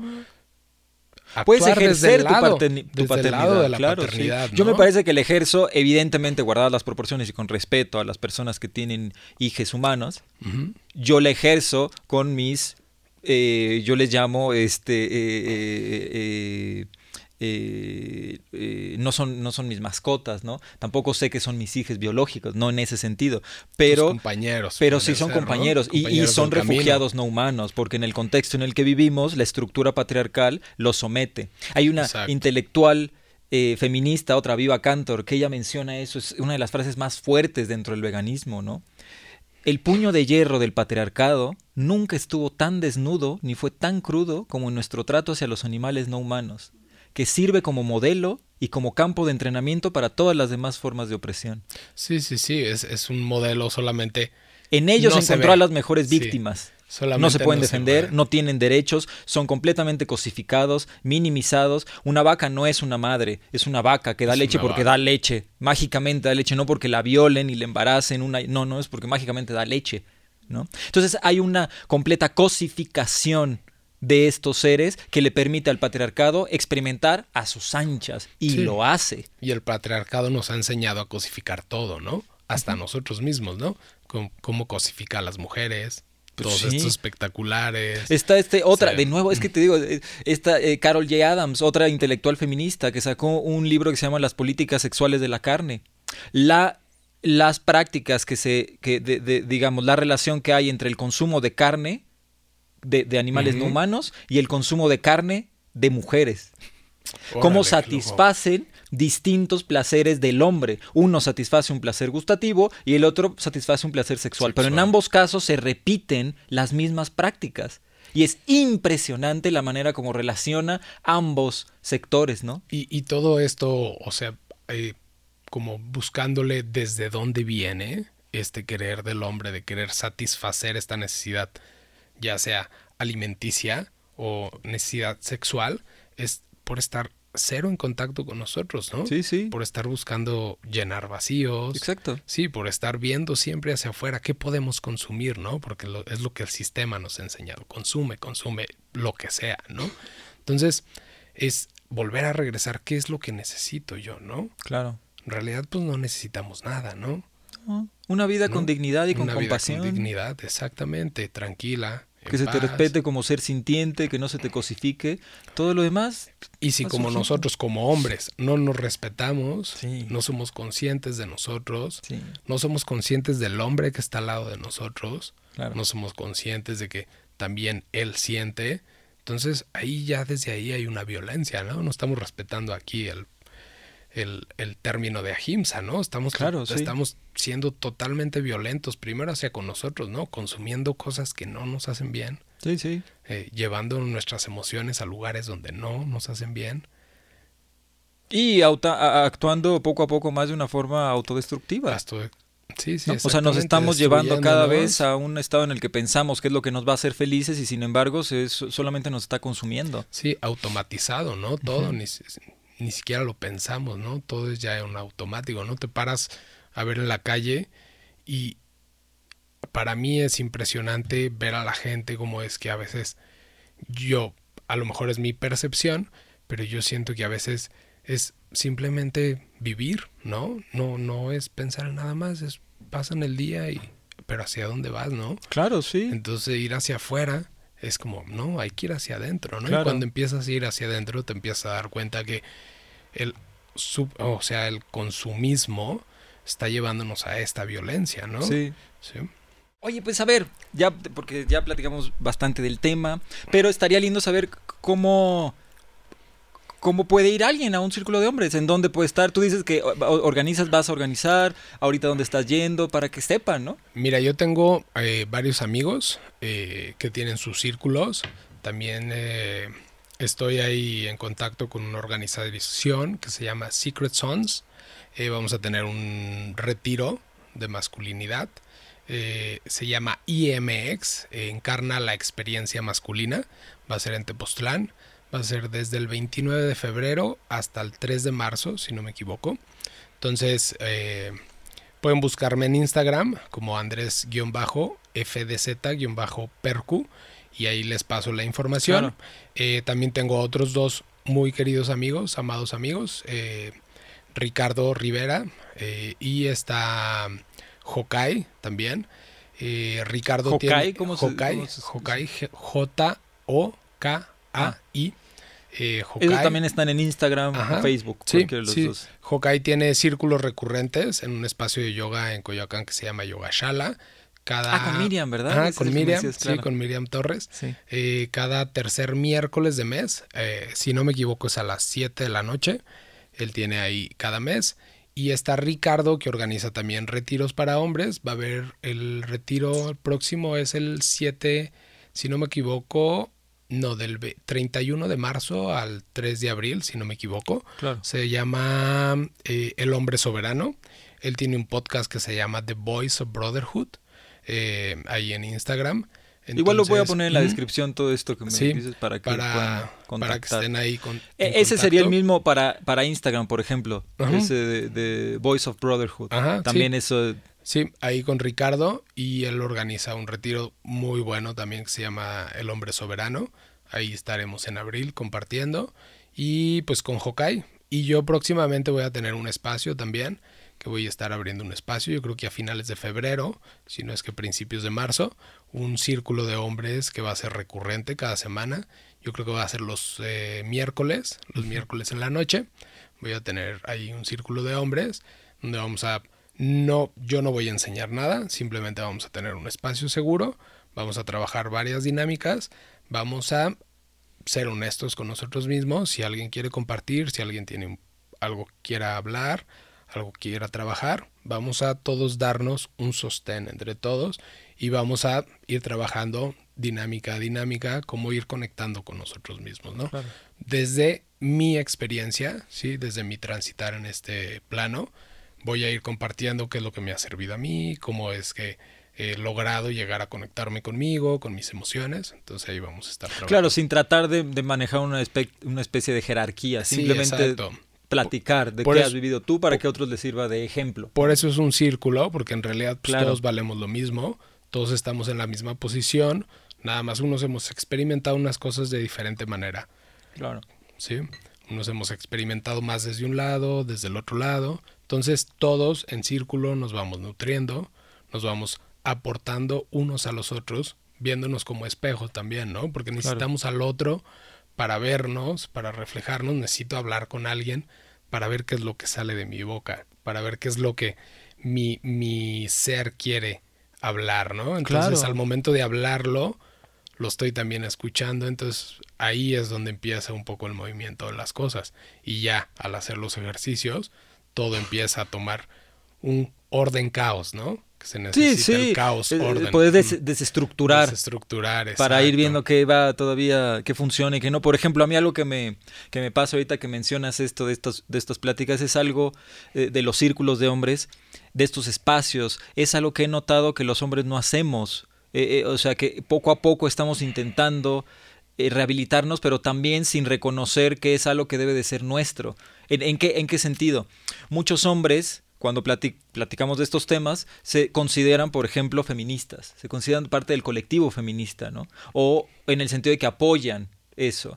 Puedes ejercer tu, lado- paterni- tu desde el paternidad. lado de la claro, paternidad, Yo me parece que el ejerzo, evidentemente, guardadas las proporciones y con respeto a las personas que tienen hijos humanos, yo la ejerzo con mis, eh, yo les llamo, este, eh, eh, eh, eh, no, son, no son mis mascotas, ¿no? Tampoco sé que son mis hijos biológicos, no en ese sentido, pero... Compañeros. Pero sí son compañeros, y- y, Compañeros son camino. refugiados no humanos, porque en el contexto en el que vivimos, la estructura patriarcal los somete. Hay una Exacto. intelectual eh, feminista, otra Viva Cantor, que ella menciona eso, es una de las frases más fuertes dentro del veganismo, ¿no? El puño de hierro del patriarcado nunca estuvo tan desnudo ni fue tan crudo como en nuestro trato hacia los animales no humanos, que sirve como modelo y como campo de entrenamiento para todas las demás formas de opresión. Sí, sí, sí, es, es un modelo solamente. En ellos No se encontró a las mejores Sí. víctimas. solamente No se pueden defender, no tienen derechos, son completamente cosificados, minimizados. Una vaca no es una madre, es una vaca que da Es leche porque vaca. da leche. Mágicamente da leche, no porque la violen y la embaracen. Una... No, no, es porque mágicamente da leche. ¿no? Entonces hay una completa cosificación de estos seres que le permite al patriarcado experimentar a sus anchas y Sí. lo hace. Y el patriarcado nos ha enseñado a cosificar todo, ¿no? Hasta nosotros mismos, ¿no? Cómo, cómo cosifica a las mujeres, pues todos estos espectaculares. Está este, otra, de nuevo, es que te digo, eh, esta eh, Carol J. Adams, otra intelectual feminista, que sacó un libro que se llama Las políticas sexuales de la carne. La, las prácticas que se, que de, digamos, la relación que hay entre el consumo de carne de, animales no humanos y el consumo de carne de mujeres. Cómo satisfacen distintos placeres del hombre. Uno satisface un placer gustativo y el otro satisface un placer sexual. Pero en ambos casos se repiten las mismas prácticas. Y es impresionante la manera como relaciona ambos sectores, ¿no? Y, todo esto, o sea, eh, como buscándole desde dónde viene este querer del hombre, de querer satisfacer esta necesidad, ya sea alimenticia o necesidad sexual, es por estar cero en contacto con nosotros, ¿no? Sí, sí. Por estar buscando llenar vacíos. Exacto. Sí, por estar viendo siempre hacia afuera qué podemos consumir, ¿no? Porque es lo que el sistema nos ha enseñado. Consume, consume lo que sea, ¿no? Entonces, es volver a regresar qué es lo que necesito yo, ¿no? Claro. En realidad, pues no necesitamos nada, ¿no? Una vida con dignidad y con Una compasión. Vida con dignidad, exactamente, tranquila, que se te respete como ser sintiente, que no se te cosifique, todo lo demás. Y si como nosotros, como hombres, no nos respetamos, no somos conscientes de nosotros, no somos conscientes del hombre que está al lado de nosotros, no somos conscientes de que también él siente, entonces ahí ya desde ahí hay una violencia, ¿no? No estamos respetando aquí el el, el término de ahimsa, ¿no? Estamos, claro, estamos siendo totalmente violentos, primero hacia con nosotros, ¿no? Consumiendo cosas que no nos hacen bien. Sí, sí. Eh, llevando nuestras emociones a lugares donde no nos hacen bien. Y actuando poco a poco más de una forma autodestructiva. Sí, sí, O sea, nos estamos llevando cada vez a un estado en el que pensamos que es lo que nos va a hacer felices y sin embargo se, solamente nos está consumiendo. Sí, automatizado, ¿no? Todo, ni, ni siquiera lo pensamos, ¿no? Todo es ya un automático, ¿no? Te paras a ver en la calle y para mí es impresionante ver a la gente como es que a veces yo, a lo mejor es mi percepción, pero yo siento que a veces es simplemente vivir, ¿no? No, no es pensar en nada más, es pasan el día y pero hacia dónde vas, ¿no? Claro, sí. Entonces ir hacia afuera es como, no, hay que ir hacia adentro, ¿no? Y cuando empiezas a ir hacia adentro te empiezas a dar cuenta que el, sub, o sea, el consumismo está llevándonos a esta violencia, ¿no? Sí. sí. Oye, pues a ver, ya, porque ya platicamos bastante del tema, pero estaría lindo saber cómo ¿Cómo puede ir alguien a un círculo de hombres? ¿En dónde puede estar? Tú dices que organizas, vas a organizar, ahorita dónde estás yendo, para que sepan, ¿no? Mira, yo tengo eh, varios amigos eh, que tienen sus círculos. También eh, estoy ahí en contacto con una organización que se llama Secret Sons. vamos a tener un retiro de masculinidad. se llama IMX, encarna la experiencia masculina. Va a ser en Tepoztlán. Va a ser desde el 29 de febrero hasta el 3 de marzo, si no me equivoco. Entonces, eh, pueden buscarme en Instagram como Andrés-FDZ-Percu y ahí les paso la información. Eh, también tengo otros dos muy queridos amigos, amados amigos, eh, Ricardo Rivera y está Jokai también. Ricardo Jokai, ¿cómo se, Jokai, J-O-K Ah. y eh, Ellos también están en Instagram, Facebook. Sí, sí. Hokai tiene círculos recurrentes en un espacio de yoga en Coyoacán que se llama Yoga Shala. Cada... Ah, con Miriam, ¿verdad? con Miriam, sí, con Miriam Torres. Eh, cada tercer miércoles de mes, eh, si no me equivoco es a las 7 de la noche, él tiene ahí cada mes. Y está Ricardo que organiza también retiros para hombres. Va a haber el retiro próximo, es el 7, si no me equivoco, no, del 31 de marzo al 3 de abril, si no me equivoco. Se llama eh, El Hombre Soberano. Él tiene un podcast que se llama The Voice of Brotherhood, eh, ahí en Instagram. Igual lo voy a poner en la descripción todo esto que me dices para que para, para que estén ahí con e, ese sería el mismo para, para Instagram por ejemplo ese de, Voice of Brotherhood. También eso Sí, ahí con Ricardo y él organiza un retiro muy bueno también que se llama El Hombre Soberano. Ahí estaremos en abril compartiendo. Y pues con Hokai. Y yo próximamente voy a tener un espacio también que voy a estar abriendo un espacio, yo creo que a finales de febrero, si no es que principios de marzo, un círculo de hombres que va a ser recurrente cada semana. Yo creo que va a ser los eh, miércoles, los miércoles en la noche. Voy a tener ahí un círculo de hombres donde vamos a no yo no voy a enseñar nada, simplemente vamos a tener un espacio seguro, vamos a trabajar varias dinámicas, vamos a ser honestos con nosotros mismos, si alguien quiere compartir, si alguien tiene algo que quiera hablar, algo que quiera trabajar, vamos a todos darnos un sostén entre todos y vamos a ir trabajando dinámica a dinámica, como ir conectando con nosotros mismos, ¿no? Desde mi experiencia, ¿sí? Desde mi transitar en este plano, voy a ir compartiendo qué es lo que me ha servido a mí, cómo es que he logrado llegar a conectarme conmigo, con mis emociones. Entonces ahí vamos a estar trabajando. Claro, sin tratar de, manejar una, una, especie de jerarquía, simplemente platicar de qué has vivido tú para que a otros les sirva de ejemplo. Por eso es un círculo, porque en realidad pues, todos valemos lo mismo, todos estamos en la misma posición, nada más unos hemos experimentado unas cosas de diferente manera. Claro. Sí. Unos hemos experimentado más desde un lado, desde el otro lado. Entonces todos en círculo nos vamos nutriendo, nos vamos aportando unos a los otros, viéndonos como espejos también, ¿no? Porque necesitamos al otro para vernos, para reflejarnos, necesito hablar con alguien para ver qué es lo que sale de mi boca, para ver qué es lo que mi, mi ser quiere hablar, ¿no? Entonces al momento de hablarlo, lo estoy también escuchando, entonces ahí es donde empieza un poco el movimiento de las cosas. Y ya al hacer los ejercicios, todo empieza a tomar un orden caos, ¿no? Que se necesita sí, sí. el caos, eh, orden. Poder desestructurar. Desestructurar, Para ir viendo qué va todavía, qué funciona y qué no. Por ejemplo, a mí algo que me, que me pasa ahorita que mencionas esto de, estos, de estas pláticas es algo eh, de los círculos de hombres, de estos espacios. Es algo que he notado que los hombres no hacemos. Eh, o sea, que poco a poco estamos intentando rehabilitarnos, pero también sin reconocer que es algo que debe de ser nuestro. ¿En, qué, en qué sentido? Muchos hombres cuando platicamos de estos temas, se consideran, por ejemplo, feministas, se consideran parte del colectivo feminista, ¿no? O en el sentido de que apoyan eso.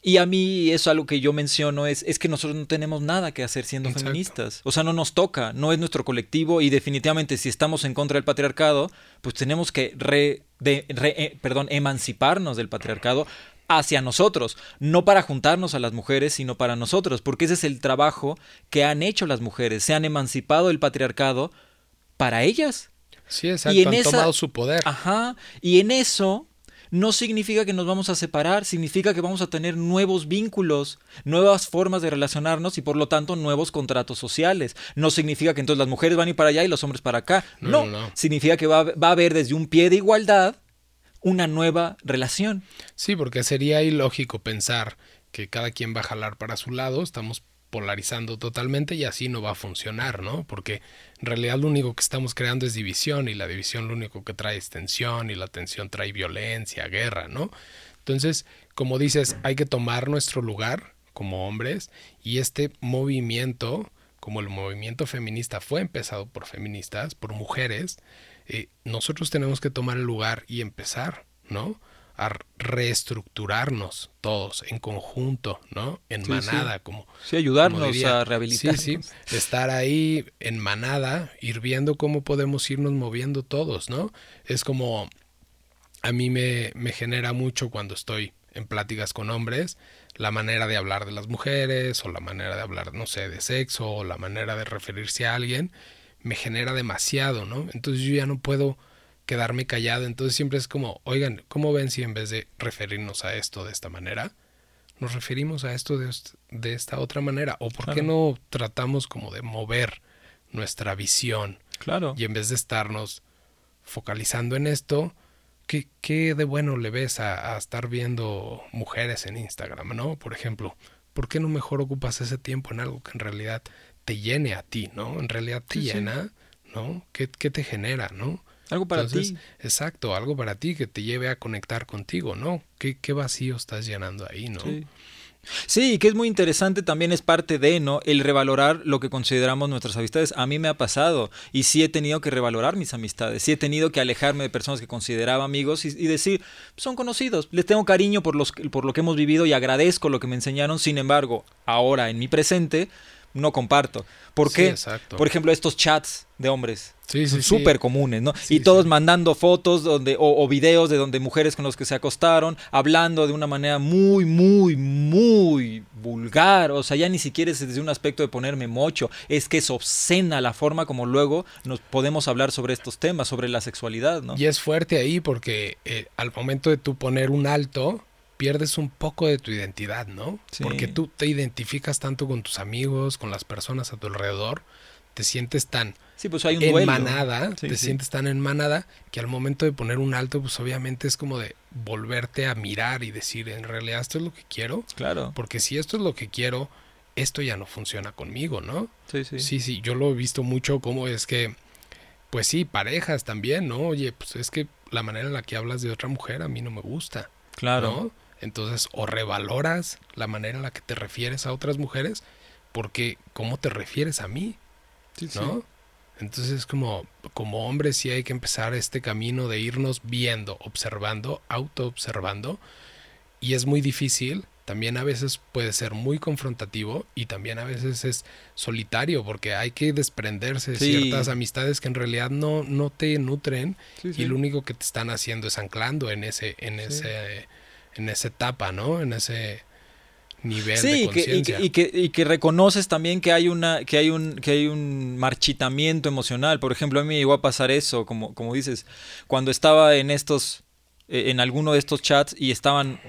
Y a mí eso algo que yo menciono es, es que nosotros no tenemos nada que hacer siendo feministas. O sea, no nos toca, no es nuestro colectivo y definitivamente si estamos en contra del patriarcado, pues tenemos que re, de, eh, perdón, emanciparnos del patriarcado hacia nosotros, no para juntarnos a las mujeres, sino para nosotros, porque ese es el trabajo que han hecho las mujeres, se han emancipado del patriarcado para ellas. Sí, exacto, y en han tomado su poder. Ajá, y en eso no significa que nos vamos a separar, significa que vamos a tener nuevos vínculos, nuevas formas de relacionarnos y por lo tanto nuevos contratos sociales. No significa que entonces las mujeres van a ir para allá y los hombres para acá. No, no, significa que va, va a haber desde un pie de igualdad una nueva relación. Sí, porque sería ilógico pensar que cada quien va a jalar para su lado, estamos polarizando totalmente y así no va a funcionar, ¿no? Porque en realidad lo único que estamos creando es división y la división lo único que trae es tensión y la tensión trae violencia, guerra, ¿no? Entonces, como dices, hay que tomar nuestro lugar como hombres y este movimiento, como el movimiento feminista fue empezado por feministas, por mujeres, eh, nosotros tenemos que tomar el lugar y empezar, ¿no? A reestructurarnos todos en conjunto, ¿no? En manada, como. Sí, ayudarnos a rehabilitar. Sí, sí. Estar ahí en manada, ir viendo cómo podemos irnos moviendo todos, ¿no? Es como. A mí me, me genera mucho cuando estoy en pláticas con hombres, la manera de hablar de las mujeres, o la manera de hablar, no sé, de sexo, o la manera de referirse a alguien me genera demasiado, ¿no? Entonces yo ya no puedo quedarme callado, entonces siempre es como, oigan, ¿cómo ven si en vez de referirnos a esto de esta manera, nos referimos a esto de, esta otra manera? ¿O por qué no tratamos como de mover nuestra visión? Claro. Y en vez de estarnos focalizando en esto, ¿qué, qué de bueno le ves a, a estar viendo mujeres en Instagram, ¿no? Por ejemplo, ¿por qué no mejor ocupas ese tiempo en algo que en realidad te llene a ti, ¿no? En realidad te llena, ¿no? ¿Qué, te genera, ¿no? Algo para ti. Exacto, algo para ti que te lleve a conectar contigo, ¿no? ¿Qué, qué vacío estás llenando ahí, ¿no? Sí. Sí, y que es muy interesante también es parte de, ¿no? El revalorar lo que consideramos nuestras amistades. A mí me ha pasado y sí he tenido que revalorar mis amistades, sí he tenido que alejarme de personas que consideraba amigos y, y decir, son conocidos, les tengo cariño por, los, por lo que hemos vivido y agradezco lo que me enseñaron, sin embargo, ahora en mi presente, no comparto. ¿Por qué? Por ejemplo, estos chats de hombres. Sí, sí, súper comunes, ¿no? Y todos mandando fotos donde, o, o videos de donde mujeres con los que se acostaron, hablando de una manera muy, muy, muy vulgar. O sea, ya ni siquiera es desde un aspecto de ponerme mocho. Es que es obscena la forma como luego nos podemos hablar sobre estos temas, sobre la sexualidad, ¿no? Y es fuerte ahí porque eh, al momento de tú poner un alto, pierdes un poco de tu identidad, ¿no? Sí. Porque tú te identificas tanto con tus amigos, con las personas a tu alrededor, te sientes tan Sí, pues hay un en manada, Sí, te sí. sientes tan en manada que al momento de poner un alto, pues obviamente es como de volverte a mirar y decir, en realidad esto es lo que quiero, Claro. porque si esto es lo que quiero, esto ya no funciona conmigo, ¿no? Sí, sí. Sí, sí, yo lo he visto mucho como es que, pues sí, parejas también, ¿no? Oye, pues es que la manera en la que hablas de otra mujer a mí no me gusta, Claro. ¿no? Entonces, o revaloras la manera en la que te refieres a otras mujeres, porque cómo te refieres a mí, Sí, sí. ¿no? Entonces, como, como hombres sí hay que empezar este camino de irnos viendo, observando, auto-observando, y es muy difícil, también a veces puede ser muy confrontativo y también a veces es solitario, porque hay que desprenderse de Sí. ciertas amistades que en realidad no, no te nutren Sí, sí. y lo único que te están haciendo es anclando en ese, en ese, en esa etapa, ¿no? En ese nivel de Sí, y que, y, conciencia. que, y, que, y que reconoces también que hay una, que hay un, que hay un marchitamiento emocional. Por ejemplo, a mí me llegó a pasar eso, como, como dices, cuando estaba en estos, eh, en alguno de estos chats y estaban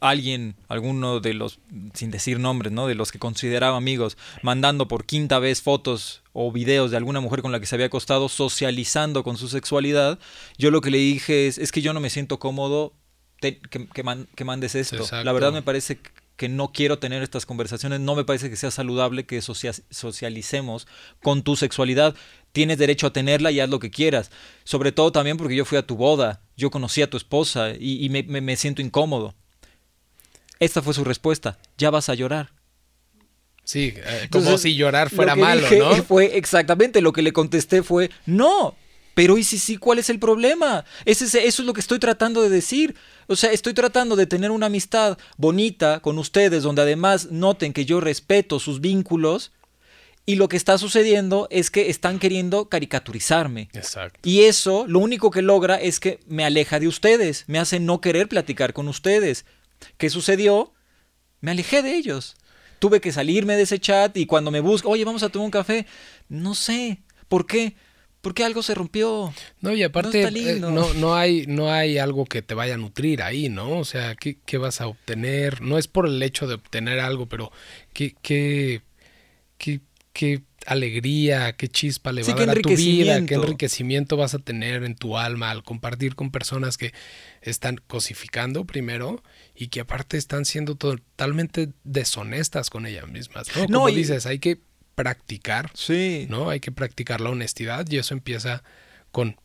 alguien, alguno de los, sin decir nombres, ¿no? De los que consideraba amigos, mandando por quinta vez fotos o videos de alguna mujer con la que se había acostado, socializando con su sexualidad, yo lo que le dije es, es que yo no me siento cómodo te- que, que man- que mandes esto. La verdad me parece que no quiero tener estas conversaciones, no me parece que sea saludable que socia- socialicemos con tu sexualidad. Tienes derecho a tenerla y haz lo que quieras. Sobre todo también porque yo fui a tu boda, yo conocí a tu esposa y, y me, me- me siento incómodo. Esta fue su respuesta, ya vas a llorar. Sí, eh, como Entonces, si llorar fuera malo, ¿no? Fue exactamente lo que le contesté fue, no, pero ¿y si sí cuál es el problema? Ese es- eso es lo que estoy tratando de decir. O sea, estoy tratando de tener una amistad bonita con ustedes, donde además noten que yo respeto sus vínculos y lo que está sucediendo es que están queriendo caricaturizarme. Exacto. Y eso lo único que logra es que me aleja de ustedes, me hace no querer platicar con ustedes. ¿Qué sucedió? Me alejé de ellos. Tuve que salirme de ese chat y cuando me buscan, oye, vamos a tomar un café, no sé, ¿por qué? Porque algo se rompió. No, y aparte eh, no, no, hay, no hay algo que te vaya a nutrir ahí, ¿no? O sea, ¿qué, qué vas a obtener? No es por el hecho de obtener algo, pero qué, qué, qué, qué alegría, qué chispa le Sí, va a dar a tu vida, qué enriquecimiento. enriquecimiento vas a tener en tu alma al compartir con personas que están cosificando primero y que aparte están siendo totalmente deshonestas con ellas mismas, ¿no? No, Como y- dices, hay que practicar Sí. ¿no? Hay que practicar la honestidad y eso empieza con,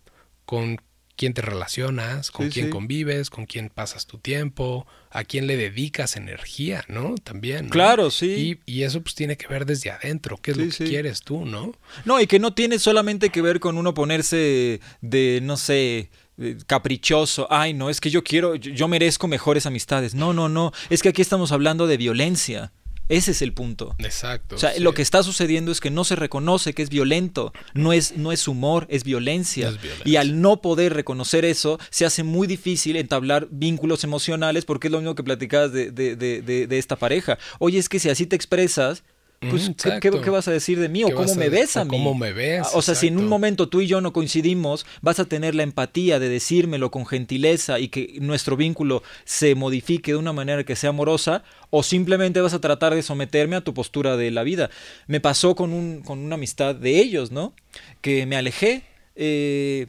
con quién te relacionas, con Sí, quién sí. convives, con quién pasas tu tiempo, a quién le dedicas energía, ¿no? También. ¿no? Claro, sí. Y, y eso pues tiene que ver desde adentro, qué es Sí, lo que quieres tú, ¿no? No, y que no tiene solamente que ver con uno ponerse de, no sé, eh, caprichoso. Ay, no, es que yo quiero, yo merezco mejores amistades. No, no, no. Es que aquí estamos hablando de violencia. Ese es el punto. Exacto. O sea, sí. lo que está sucediendo es que no se reconoce que es violento, no es, no es humor, es violencia. Es violencia. Y al no poder reconocer eso, se hace muy difícil entablar vínculos emocionales porque es lo mismo que platicabas de, de- de- de- de esta pareja. Oye, es que si así te expresas, pues, ¿qué, qué, exacto. qué vas a decir de mí? ¿O ¿Qué cómo a- me ves a mí? cómo me ves? O sea, si en un momento tú y yo no coincidimos, vas a tener la empatía de decírmelo con gentileza y que nuestro vínculo se modifique de una manera que sea amorosa, o simplemente vas a tratar de someterme a tu postura de la vida. Me pasó con, un, con una amistad de ellos, ¿no? Que me alejé. eh,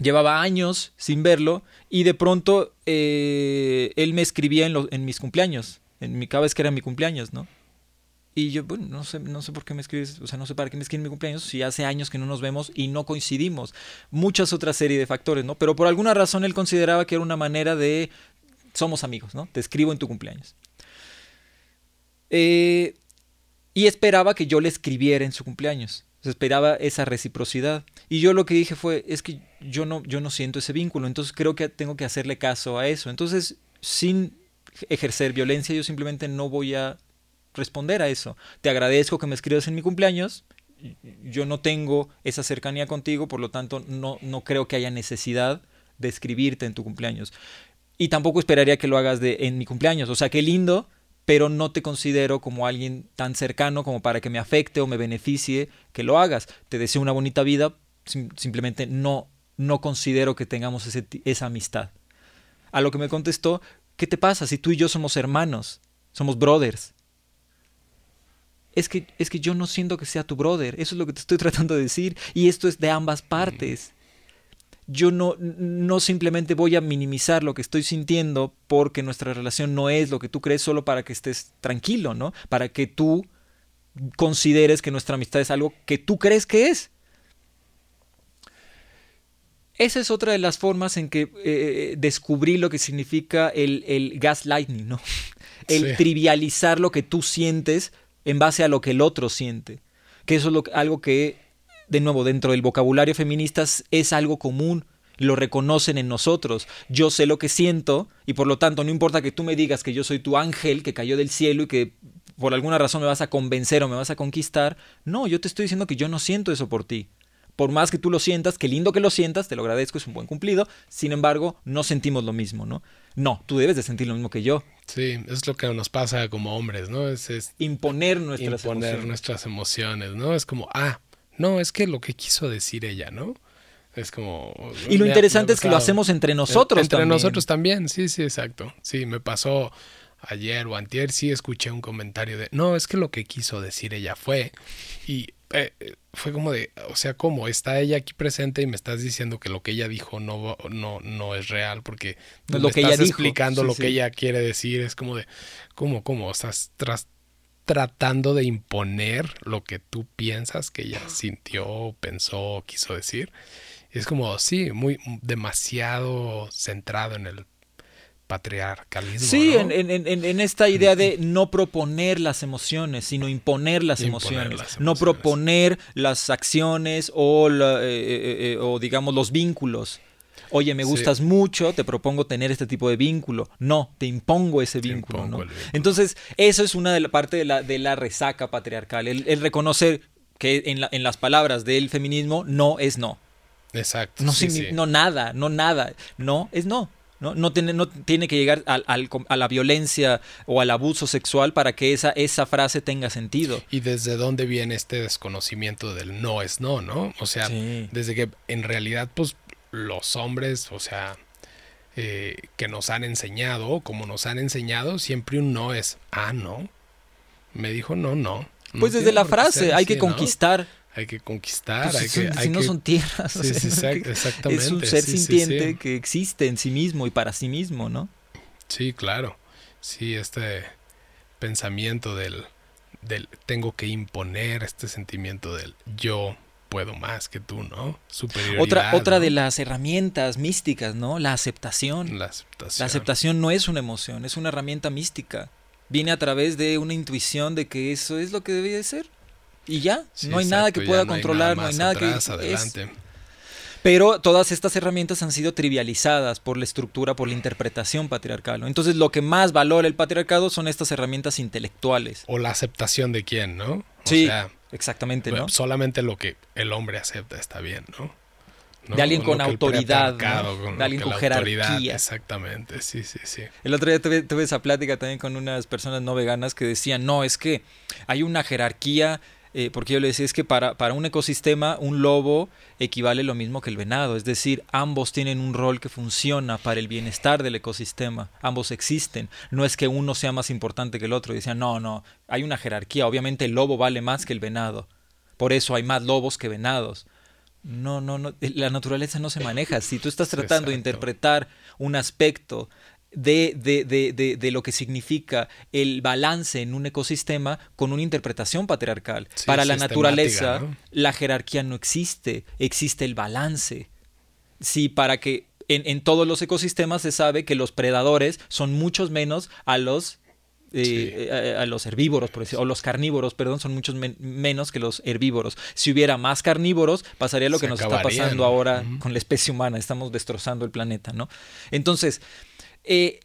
Llevaba años sin verlo y de pronto eh, él me escribía en, los- en mis cumpleaños, en mi, cada vez que era mi cumpleaños, ¿no? Y yo, bueno, no sé, no sé por qué me escribes, o sea, no sé para qué me escribes en mi cumpleaños si hace años que no nos vemos y no coincidimos. Muchas otras serie de factores, ¿no? Pero por alguna razón él consideraba que era una manera de somos amigos, ¿no? Te escribo en tu cumpleaños. Eh, y esperaba que yo le escribiera en su cumpleaños. O sea, esperaba esa reciprocidad. Y yo lo que dije fue, es que yo no, yo no siento ese vínculo, entonces creo que tengo que hacerle caso a eso. Entonces, sin ejercer violencia, yo simplemente no voy a responder a eso. Te agradezco que me escribas en mi cumpleaños. Yo no tengo esa cercanía contigo, por lo tanto no, no creo que haya necesidad de escribirte en tu cumpleaños. Y tampoco esperaría que lo hagas de, en mi cumpleaños. O sea, qué lindo, pero no te considero como alguien tan cercano como para que me afecte o me beneficie que lo hagas. Te deseo una bonita vida, simplemente no, no considero que tengamos ese, esa amistad. A lo que me contestó, ¿qué te pasa si tú y yo somos hermanos? Somos brothers. Es que, es que yo no siento que sea tu brother, eso es lo que te estoy tratando de decir, y esto es de ambas partes yo no, no simplemente voy a minimizar lo que estoy sintiendo porque nuestra relación no es lo que tú crees solo para que estés tranquilo, ¿no? Para que tú consideres que nuestra amistad es algo que tú crees que es. Esa es otra de las formas en que eh, descubrí lo que significa el, el gaslighting, ¿no? El trivializar lo que tú sientes en base a lo que el otro siente. Que eso es algo que de nuevo, dentro del vocabulario feminista es algo común, lo reconocen en nosotros. Yo sé lo que siento y por lo tanto no importa que tú me digas que yo soy tu ángel que cayó del cielo y que por alguna razón me vas a convencer o me vas a conquistar. No, yo te estoy diciendo que yo no siento eso por ti. Por más que tú lo sientas, qué lindo que lo sientas, te lo agradezco, es un buen cumplido. Sin embargo, no sentimos lo mismo, ¿no? No, tú debes de sentir lo mismo que yo. Sí, es lo que nos pasa como hombres, ¿no? Es, imponer nuestras imponer nuestras emociones, ¿no? Es como, ah, no, es que lo que quiso decir ella, ¿no? Es como... Y lo interesante es que lo hacemos entre nosotros entre nosotros también, sí, sí, exacto. Sí, me pasó ayer o antier, sí escuché un comentario de, no, es que lo que quiso decir ella fue, y eh, fue como de, o sea, ¿cómo? Está ella aquí presente y me estás diciendo que lo que ella dijo no, no, no es real, porque lo que estás ella explicando lo que ella quiere decir, es como de, ¿cómo, cómo? Estás tras, tratando de imponer lo que tú piensas que ella sintió, pensó, quiso decir. Es como, sí, muy demasiado centrado en el patriarcalismo. Sí, en, en, en, esta idea de no proponer las emociones, sino imponer las, emociones. No proponer las acciones o, la, eh, eh, eh, o digamos, los vínculos oye, me gustas mucho, te propongo tener este tipo de vínculo. No, te impongo ese vínculo. ¿no? Entonces, eso es una de la parte de la, de la resaca patriarcal, el, reconocer que en, en las palabras del feminismo no es no. Exacto. No, no nada, no nada. No es no. No, no, tiene, no tiene que llegar al, a la violencia o al abuso sexual para que esa, esa frase tenga sentido. ¿Y desde dónde viene este desconocimiento del no es no, no? O sea, desde que en realidad, pues los hombres, o sea, eh, que nos han enseñado, como nos han enseñado, siempre un no es, ah, no. Me dijo no, no. pues desde la frase, hay que conquistar. Hay que conquistar. Pues hay que, si no son tierras. Sí, exactamente. Es un ser sintiente que existe en sí mismo y para sí mismo, ¿no? Sí, claro. Sí, este pensamiento del, del tengo que imponer, este sentimiento del yo puedo más que tú, ¿no? Superioridad. Otra, otra de las herramientas místicas, ¿no? La aceptación. La aceptación. La aceptación no es una emoción, es una herramienta mística. Viene a través de una intuición de que eso es lo que debe de ser. Y ya, no hay nada que pueda controlar, no hay nada, que... Adelante. Pero todas estas herramientas han sido trivializadas por la estructura, por la interpretación patriarcal. Entonces lo que más valora el patriarcado son estas herramientas intelectuales. O la aceptación de quién, ¿no? O sí. Exactamente, ¿no? Solamente lo que el hombre acepta está bien, ¿no? De alguien con autoridad, de alguien con jerarquía. Exactamente, sí, sí, sí. El otro día tuve, tuve, esa plática también con unas personas no veganas que decían, no, es que hay una jerarquía eh, porque yo le decía, es que para, para un ecosistema un lobo equivale lo mismo que el venado, es decir, ambos tienen un rol que funciona para el bienestar del ecosistema, ambos existen, no es que uno sea más importante que el otro, y decían, no, no, hay una jerarquía, obviamente el lobo vale más que el venado, por eso hay más lobos que venados. No, no, no, la naturaleza no se maneja. Si tú estás tratando de interpretar un aspecto de, de, de, de, lo que significa el balance en un ecosistema con una interpretación patriarcal. Para la naturaleza, la jerarquía no existe, existe el balance. Sí, para que en, en, todos los ecosistemas se sabe que los predadores son muchos menos a los eh, a, los herbívoros, por decir, o los carnívoros, perdón, son muchos menos que los herbívoros. Si hubiera más carnívoros, pasaría lo que nos está pasando ahora con la especie humana, estamos destrozando el planeta, ¿no? Entonces, eh,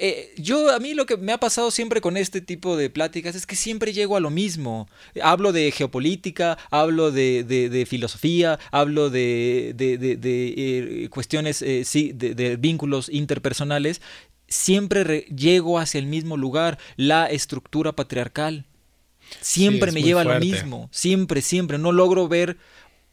eh, yo a mí lo que me ha pasado siempre con este tipo de pláticas es que siempre llego a lo mismo. Hablo de geopolítica, hablo de, filosofía, hablo de, eh, cuestiones, eh, sí, de, vínculos interpersonales. Siempre llego hacia el mismo lugar, la estructura patriarcal. Siempre me lleva a lo mismo, siempre, siempre. No logro ver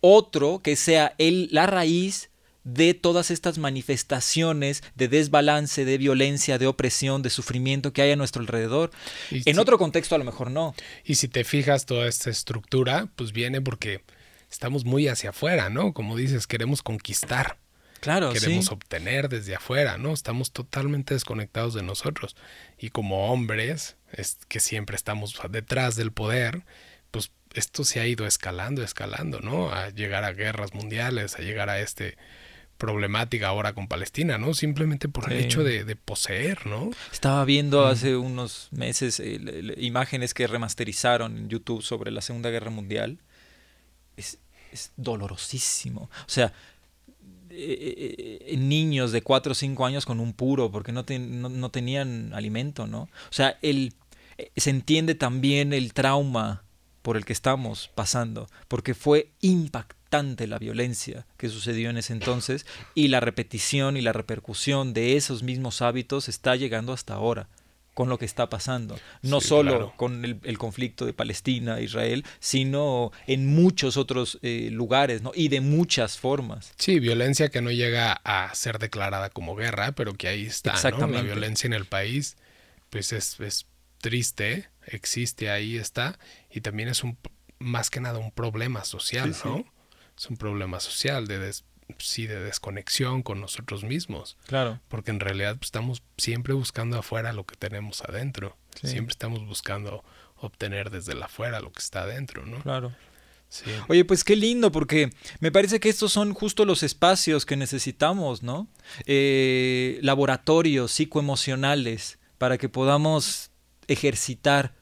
otro que sea el, la raíz de todas estas manifestaciones de desbalance, de violencia, de opresión, de sufrimiento que hay a nuestro alrededor. en otro contexto a lo mejor no. Y si te fijas, toda esta estructura, pues viene porque estamos muy hacia afuera, ¿no? Como dices, queremos conquistar. Claro, queremos obtener desde afuera, ¿no? Estamos totalmente desconectados de nosotros. Y como hombres, es que siempre estamos detrás del poder, pues esto se ha ido escalando, escalando, ¿no? A llegar a guerras mundiales, a llegar a este problemática ahora con Palestina, ¿no? Simplemente por el hecho de, poseer, ¿no? Estaba viendo hace unos meses eh, imágenes que remasterizaron en YouTube sobre la Segunda Guerra Mundial. Es, dolorosísimo. O sea, eh, eh, niños de 4 o 5 años con un puro porque no, no, tenían alimento, ¿no? O sea, el, se entiende también el trauma por el que estamos pasando, porque fue impactante la violencia que sucedió en ese entonces y la repetición y la repercusión de esos mismos hábitos está llegando hasta ahora con lo que está pasando, no solo con el, conflicto de Palestina, Israel, sino en muchos otros eh, lugares, ¿no? Y de muchas formas. Sí, violencia que no llega a ser declarada como guerra, pero que ahí está, ¿no? La violencia en el país, pues es, es triste, existe ahí está, y también es un más que nada un problema social, ¿no? es un problema social, de sí, de desconexión con nosotros mismos. Claro. Porque en realidad pues, estamos siempre buscando afuera lo que tenemos adentro. Siempre estamos buscando obtener desde la afuera lo que está adentro, ¿no? Claro. Sí. Oye, pues qué lindo, porque me parece que estos son justo los espacios que necesitamos, ¿no? Eh, laboratorios psicoemocionales para que podamos ejercitar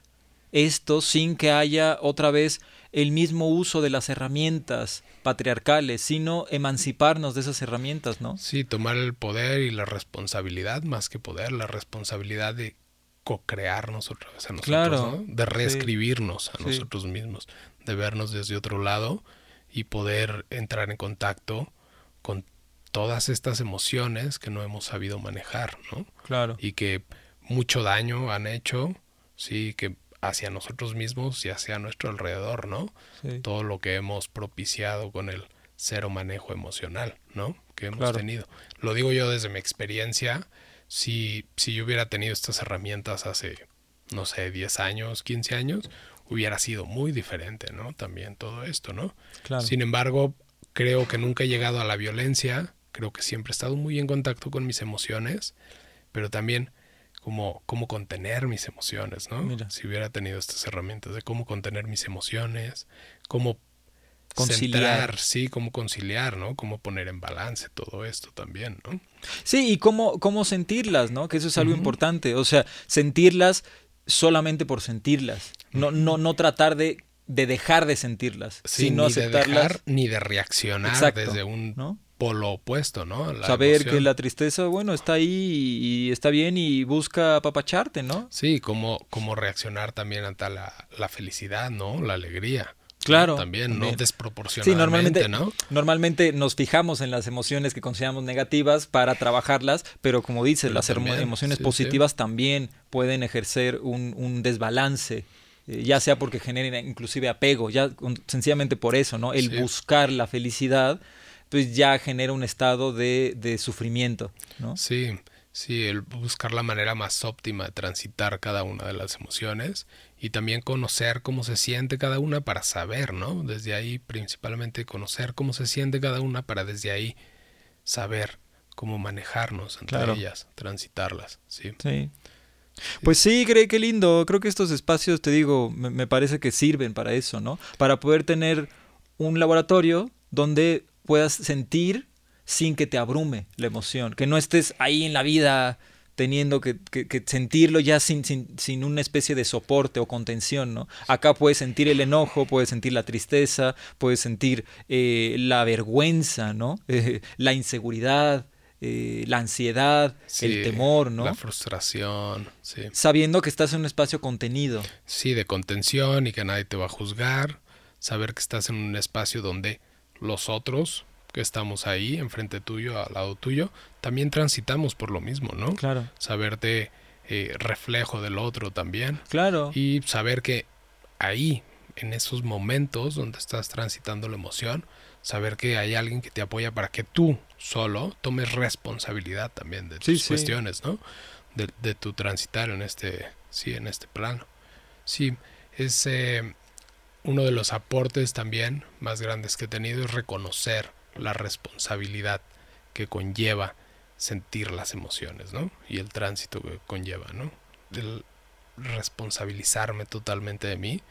esto sin que haya otra vez el mismo uso de las herramientas patriarcales, sino emanciparnos de esas herramientas, ¿no? Sí, tomar el poder y la responsabilidad, más que poder, la responsabilidad de co-crearnos otra vez a nosotros, claro, de reescribirnos a nosotros mismos, de vernos desde otro lado y poder entrar en contacto con todas estas emociones que no hemos sabido manejar, ¿no? Claro. Y que mucho daño han hecho, sí, que hacia nosotros mismos y hacia nuestro alrededor, ¿no? Todo lo que hemos propiciado con el cero manejo emocional, ¿no? Que hemos tenido. Lo digo yo desde mi experiencia, si, si yo hubiera tenido estas herramientas hace, no sé, 10 años, 15 años, hubiera sido muy diferente, ¿no? También todo esto, ¿no? Sin embargo, creo que nunca he llegado a la violencia, creo que siempre he estado muy en contacto con mis emociones, pero también cómo, cómo contener mis emociones, ¿no? Si hubiera tenido estas herramientas de cómo contener mis emociones, cómo conciliar, sí, cómo conciliar, ¿no? Cómo poner en balance todo esto también, ¿no? Sí, y cómo, cómo sentirlas, ¿no? Que eso es algo importante, o sea, sentirlas solamente por sentirlas, no, no, no tratar de, de dejar de sentirlas, sino ni De dejar, ni de reaccionar desde un ¿no? Polo opuesto, ¿no? Saber que la tristeza, bueno, está ahí y, está bien y busca apapacharte, ¿no? Sí, cómo, cómo reaccionar también ante la, felicidad, ¿no? La alegría. Claro. También, ¿no? Desproporcionadamente, sí, normalmente, ¿no? Normalmente nos fijamos en las emociones que consideramos negativas para trabajarlas, pero como dices, las emociones positivas también pueden ejercer un, un desbalance eh, ya sea porque generen inclusive apego, ya sencillamente por eso, ¿no? El buscar la felicidad pues ya genera un estado de, de sufrimiento, ¿no? Sí, sí, el buscar la manera más óptima de transitar cada una de las emociones y también conocer cómo se siente cada una para saber, ¿no? Desde ahí principalmente conocer cómo se siente cada una para desde ahí saber cómo manejarnos entre ellas, transitarlas, ¿sí? Sí. Pues sí, cree qué lindo. Creo que estos espacios, te digo, me, me, parece que sirven para eso, ¿no? Para poder tener un laboratorio donde puedas sentir sin que te abrume la emoción, que no estés ahí en la vida teniendo que, sentirlo ya sin, sin, una especie de soporte o contención, ¿no? Acá puedes sentir el enojo, puedes sentir la tristeza, puedes sentir eh, la vergüenza, ¿no? la inseguridad, eh, la ansiedad, el temor, ¿no? La frustración, sí. Sabiendo que estás en un espacio contenido. Sí, de contención y que nadie te va a juzgar. Saber que estás en un espacio donde los otros que estamos ahí, enfrente tuyo, al lado tuyo, también transitamos por lo mismo, ¿no? Claro. Saberte eh, reflejo del otro también. Claro. Y saber que ahí, en esos momentos donde estás transitando la emoción, saber que hay alguien que te apoya para que tú solo tomes responsabilidad también de tus cuestiones, ¿no? De, tu transitar en este, sí, en este plano. Sí, es eh, uno de los aportes también más grandes que he tenido es reconocer la responsabilidad que conlleva sentir las emociones, ¿no? Y el tránsito que conlleva, ¿no? El responsabilizarme totalmente de mí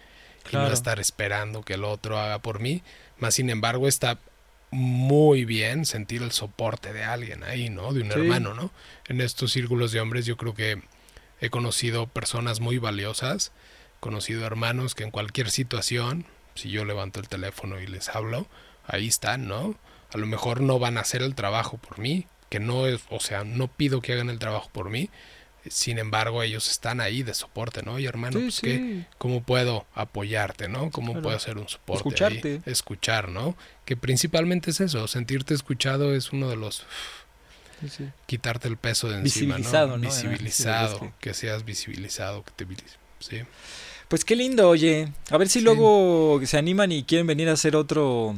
y no estar esperando que el otro haga por mí. Más sin embargo, está muy bien sentir el soporte de alguien ahí, ¿no? De un hermano, ¿no? En estos círculos de hombres yo creo que he conocido personas muy valiosas, conocido hermanos que en cualquier situación, si yo levanto el teléfono y les hablo, ahí están, ¿no? A lo mejor no van a hacer el trabajo por mí, que no es, o sea, no pido que hagan el trabajo por mí, sin embargo ellos están ahí de soporte, ¿no? Y hermano, pues ¿cómo puedo apoyarte, ¿no? ¿Cómo puedo hacer un soporte? Escucharte. Escuchar, ¿no? Que principalmente es eso, sentirte escuchado es uno de los... Quitarte el peso de encima, Visibilizado, ¿no? Visibilizado, que... seas visibilizado, que te... Sí. Pues qué lindo, oye. A ver si luego se animan y quieren venir a hacer otro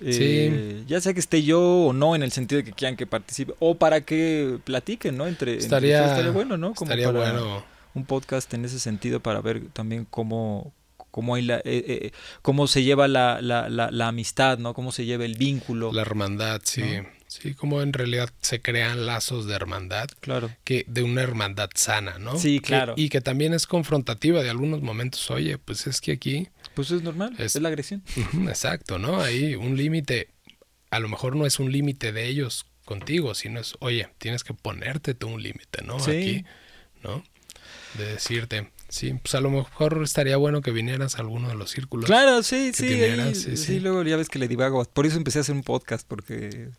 eh, ya sea que esté yo o no, en el sentido de que quieran que participe, o para que platiquen, ¿no? Entre, estaría, bueno, ¿no? Como estaría bueno. Un podcast en ese sentido para ver también cómo, cómo, hay la, eh, eh, cómo se lleva la, la, la, amistad, ¿no? Cómo se lleva el vínculo. La hermandad, sí. Sí, cómo en realidad se crean lazos de hermandad. Claro. Que de una hermandad sana, ¿no? Sí, claro. y que también es confrontativa de algunos momentos. Oye, pues es que aquí pues es normal, es, la agresión. Exacto, ¿no? Ahí un límite, a lo mejor no es un límite de ellos contigo, sino es, oye, tienes que ponerte tú un límite, ¿no? Sí. Aquí, ¿no? De decirte, sí, pues a lo mejor estaría bueno que vinieras a alguno de los círculos. Claro, sí, sí, sí, sí, luego ya ves que le divago. Por eso empecé a hacer un podcast, porque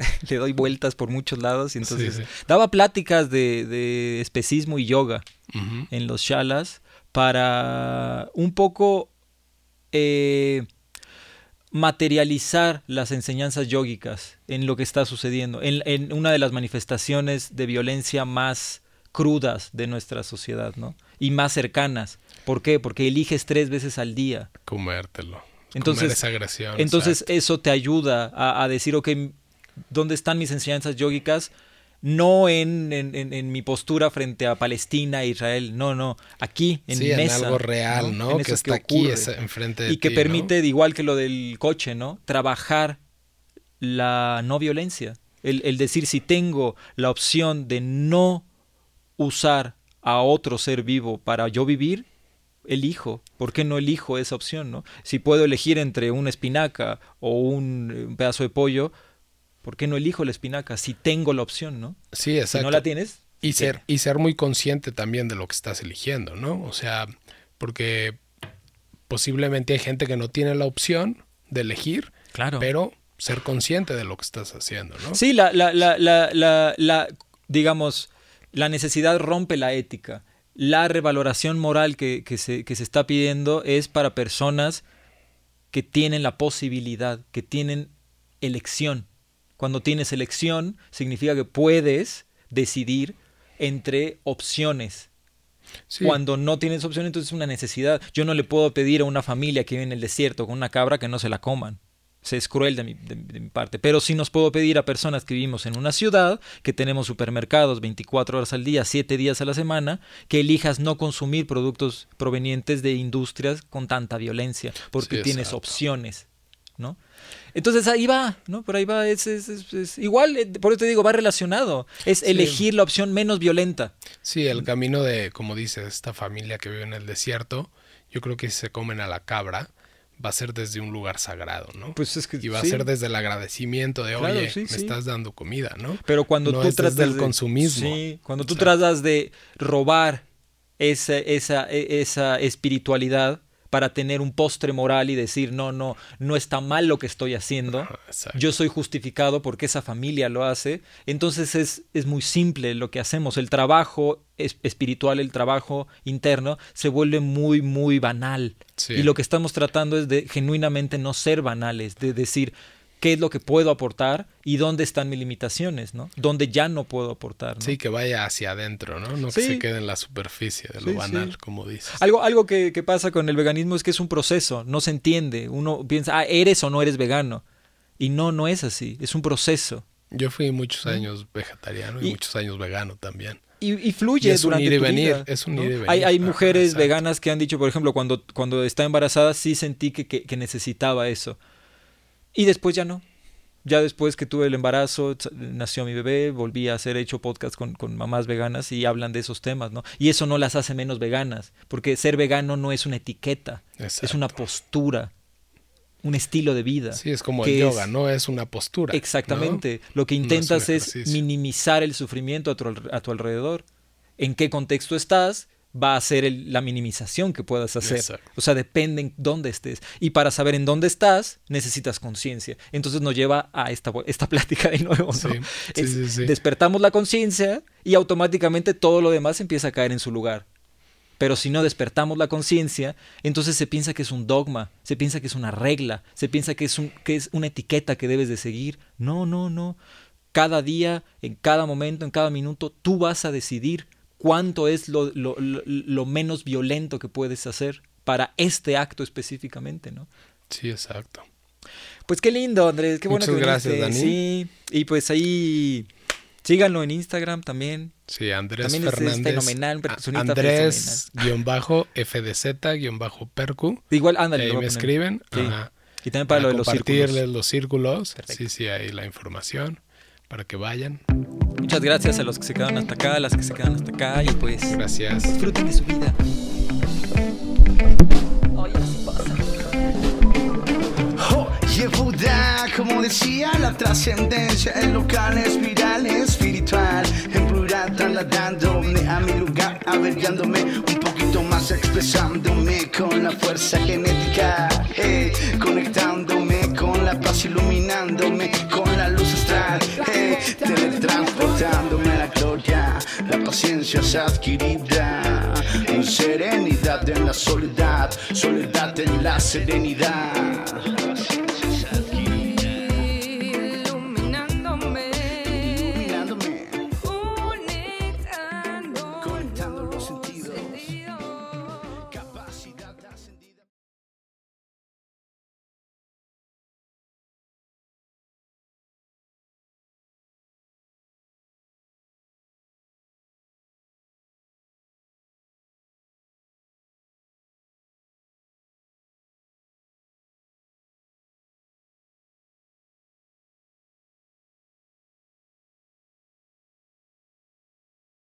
le doy vueltas por muchos lados y entonces daba pláticas de, de especismo y yoga en los shalas para un poco eh, materializar las enseñanzas yógicas en lo que está sucediendo, en, una de las manifestaciones de violencia más crudas de nuestra sociedad, ¿no? Y más cercanas. ¿Por qué? Porque eliges tres veces al día. Comértelo. Entonces, agresión, entonces eso te ayuda a, a decir, ok, ¿dónde están mis enseñanzas yógicas? no en, en, mi postura frente a Palestina e Israel, no, no, aquí, en sí, mesa. en algo real, ¿no? que, está aquí enfrente de Y que permite, igual que lo del coche, ¿no? Trabajar la no violencia. El, el decir, si tengo la opción de no usar a otro ser vivo para yo vivir, elijo. ¿Por qué no elijo esa opción, no? Si puedo elegir entre una espinaca o un pedazo de pollo, ¿por qué no elijo la espinaca si tengo la opción, no? Sí, exacto. Si no la tienes. Y ser, y ser muy consciente también de lo que estás eligiendo, ¿no? O sea, porque posiblemente hay gente que no tiene la opción de elegir, claro. pero ser consciente de lo que estás haciendo, ¿no? Sí, la, la, la, la, la digamos, la necesidad rompe la ética. La revaloración moral que, que, se, que se está pidiendo es para personas que tienen la posibilidad, que tienen elección. Cuando tienes elección, significa que puedes decidir entre opciones. Cuando no tienes opción, entonces es una necesidad. Yo no le puedo pedir a una familia que vive en el desierto con una cabra que no se la coman. Se es cruel de mi, de, mi, parte. Pero sí nos puedo pedir a personas que vivimos en una ciudad, que tenemos supermercados 24 horas al día, 7 días a la semana, que elijas no consumir productos provenientes de industrias con tanta violencia, porque tienes opciones. ¿No? Entonces ahí va, ¿no? Por ahí va, es, es, igual, eh, por eso te digo, va relacionado. Es elegir la opción menos violenta. Sí, el camino de, como dices, esta familia que vive en el desierto, yo creo que si se comen a la cabra, va a ser desde un lugar sagrado, ¿no? Pues es que y va a ser desde el agradecimiento de, oye, me estás dando comida, ¿no? Pero cuando tú tratas del consumismo. Sí, cuando tú tratas de robar esa, esa, e, esa espiritualidad para tener un postre moral y decir, no, no, no está mal lo que estoy haciendo, yo soy justificado porque esa familia lo hace. Entonces es, es muy simple lo que hacemos. El trabajo espiritual, el trabajo interno, se vuelve muy, muy banal. Y lo que estamos tratando es de genuinamente no ser banales, de decir, qué es lo que puedo aportar y dónde están mis limitaciones, ¿no? Dónde ya no puedo aportar. Sí, que vaya hacia adentro, ¿no? No que se quede en la superficie de lo banal, como dices. Algo, algo que, pasa con el veganismo es que es un proceso, no se entiende. Uno piensa, ah, eres o no eres vegano. Y no, no es así, es un proceso. Yo fui muchos años vegetariano y, muchos años vegano también. Y, fluye durante tu vida, Es un ir y venir. Hay, hay mujeres veganas que han dicho, por ejemplo, cuando, cuando está embarazada sí sentí que, que necesitaba eso y después ya no. Ya después que tuve el embarazo, nació mi bebé, volví a hacer hecho podcast con, con, mamás veganas y hablan de esos temas, ¿no? Y eso no las hace menos veganas, porque ser vegano no es una etiqueta, es una postura, un estilo de vida. Sí, es como el yoga, no es una postura. Exactamente. Lo que intentas es, minimizar el sufrimiento a tu, a tu alrededor. ¿En qué contexto estás? Va a ser la minimización que puedas hacer. O sea, depende en dónde estés. Y para saber en dónde estás, necesitas conciencia. Entonces nos lleva a esta, esta plática de nuevo. despertamos la conciencia y automáticamente todo lo demás empieza a caer en su lugar. Pero si no despertamos la conciencia, entonces se piensa que es un dogma, se piensa que es una regla, se piensa que es, un, que es una etiqueta que debes de seguir. No, no, no. Cada día, en cada momento, en cada minuto, tú vas a decidir cuánto es lo, lo, lo, menos violento que puedes hacer para este acto específicamente, ¿no? Sí, exacto. Pues qué lindo, Andrés, qué bueno Muchas gracias, Dani. Sí, y pues ahí síganlo en Instagram también. Sí, Andrés Fernández. Es fenomenal, Andrés guion bajo FDZ guion bajo Percu. Igual, ándale. Ahí me escriben. Y también para, lo de los círculos. Compartirles los círculos. Sí, sí, ahí la información para que vayan. Muchas gracias a los que se quedan hasta acá, a las que se quedan hasta acá y pues gracias. disfruten de su vida. Yehuda, como decía, la trascendencia, el local espiral espiritual, en plural trasladándome a mi lugar, averiguándome un poquito más, expresándome con la fuerza genética, hey, conectándome con la paz, iluminándome con la luz astral, hey, teletransportándome a la gloria, la paciencia se adquirida, en serenidad en la soledad, soledad en la serenidad.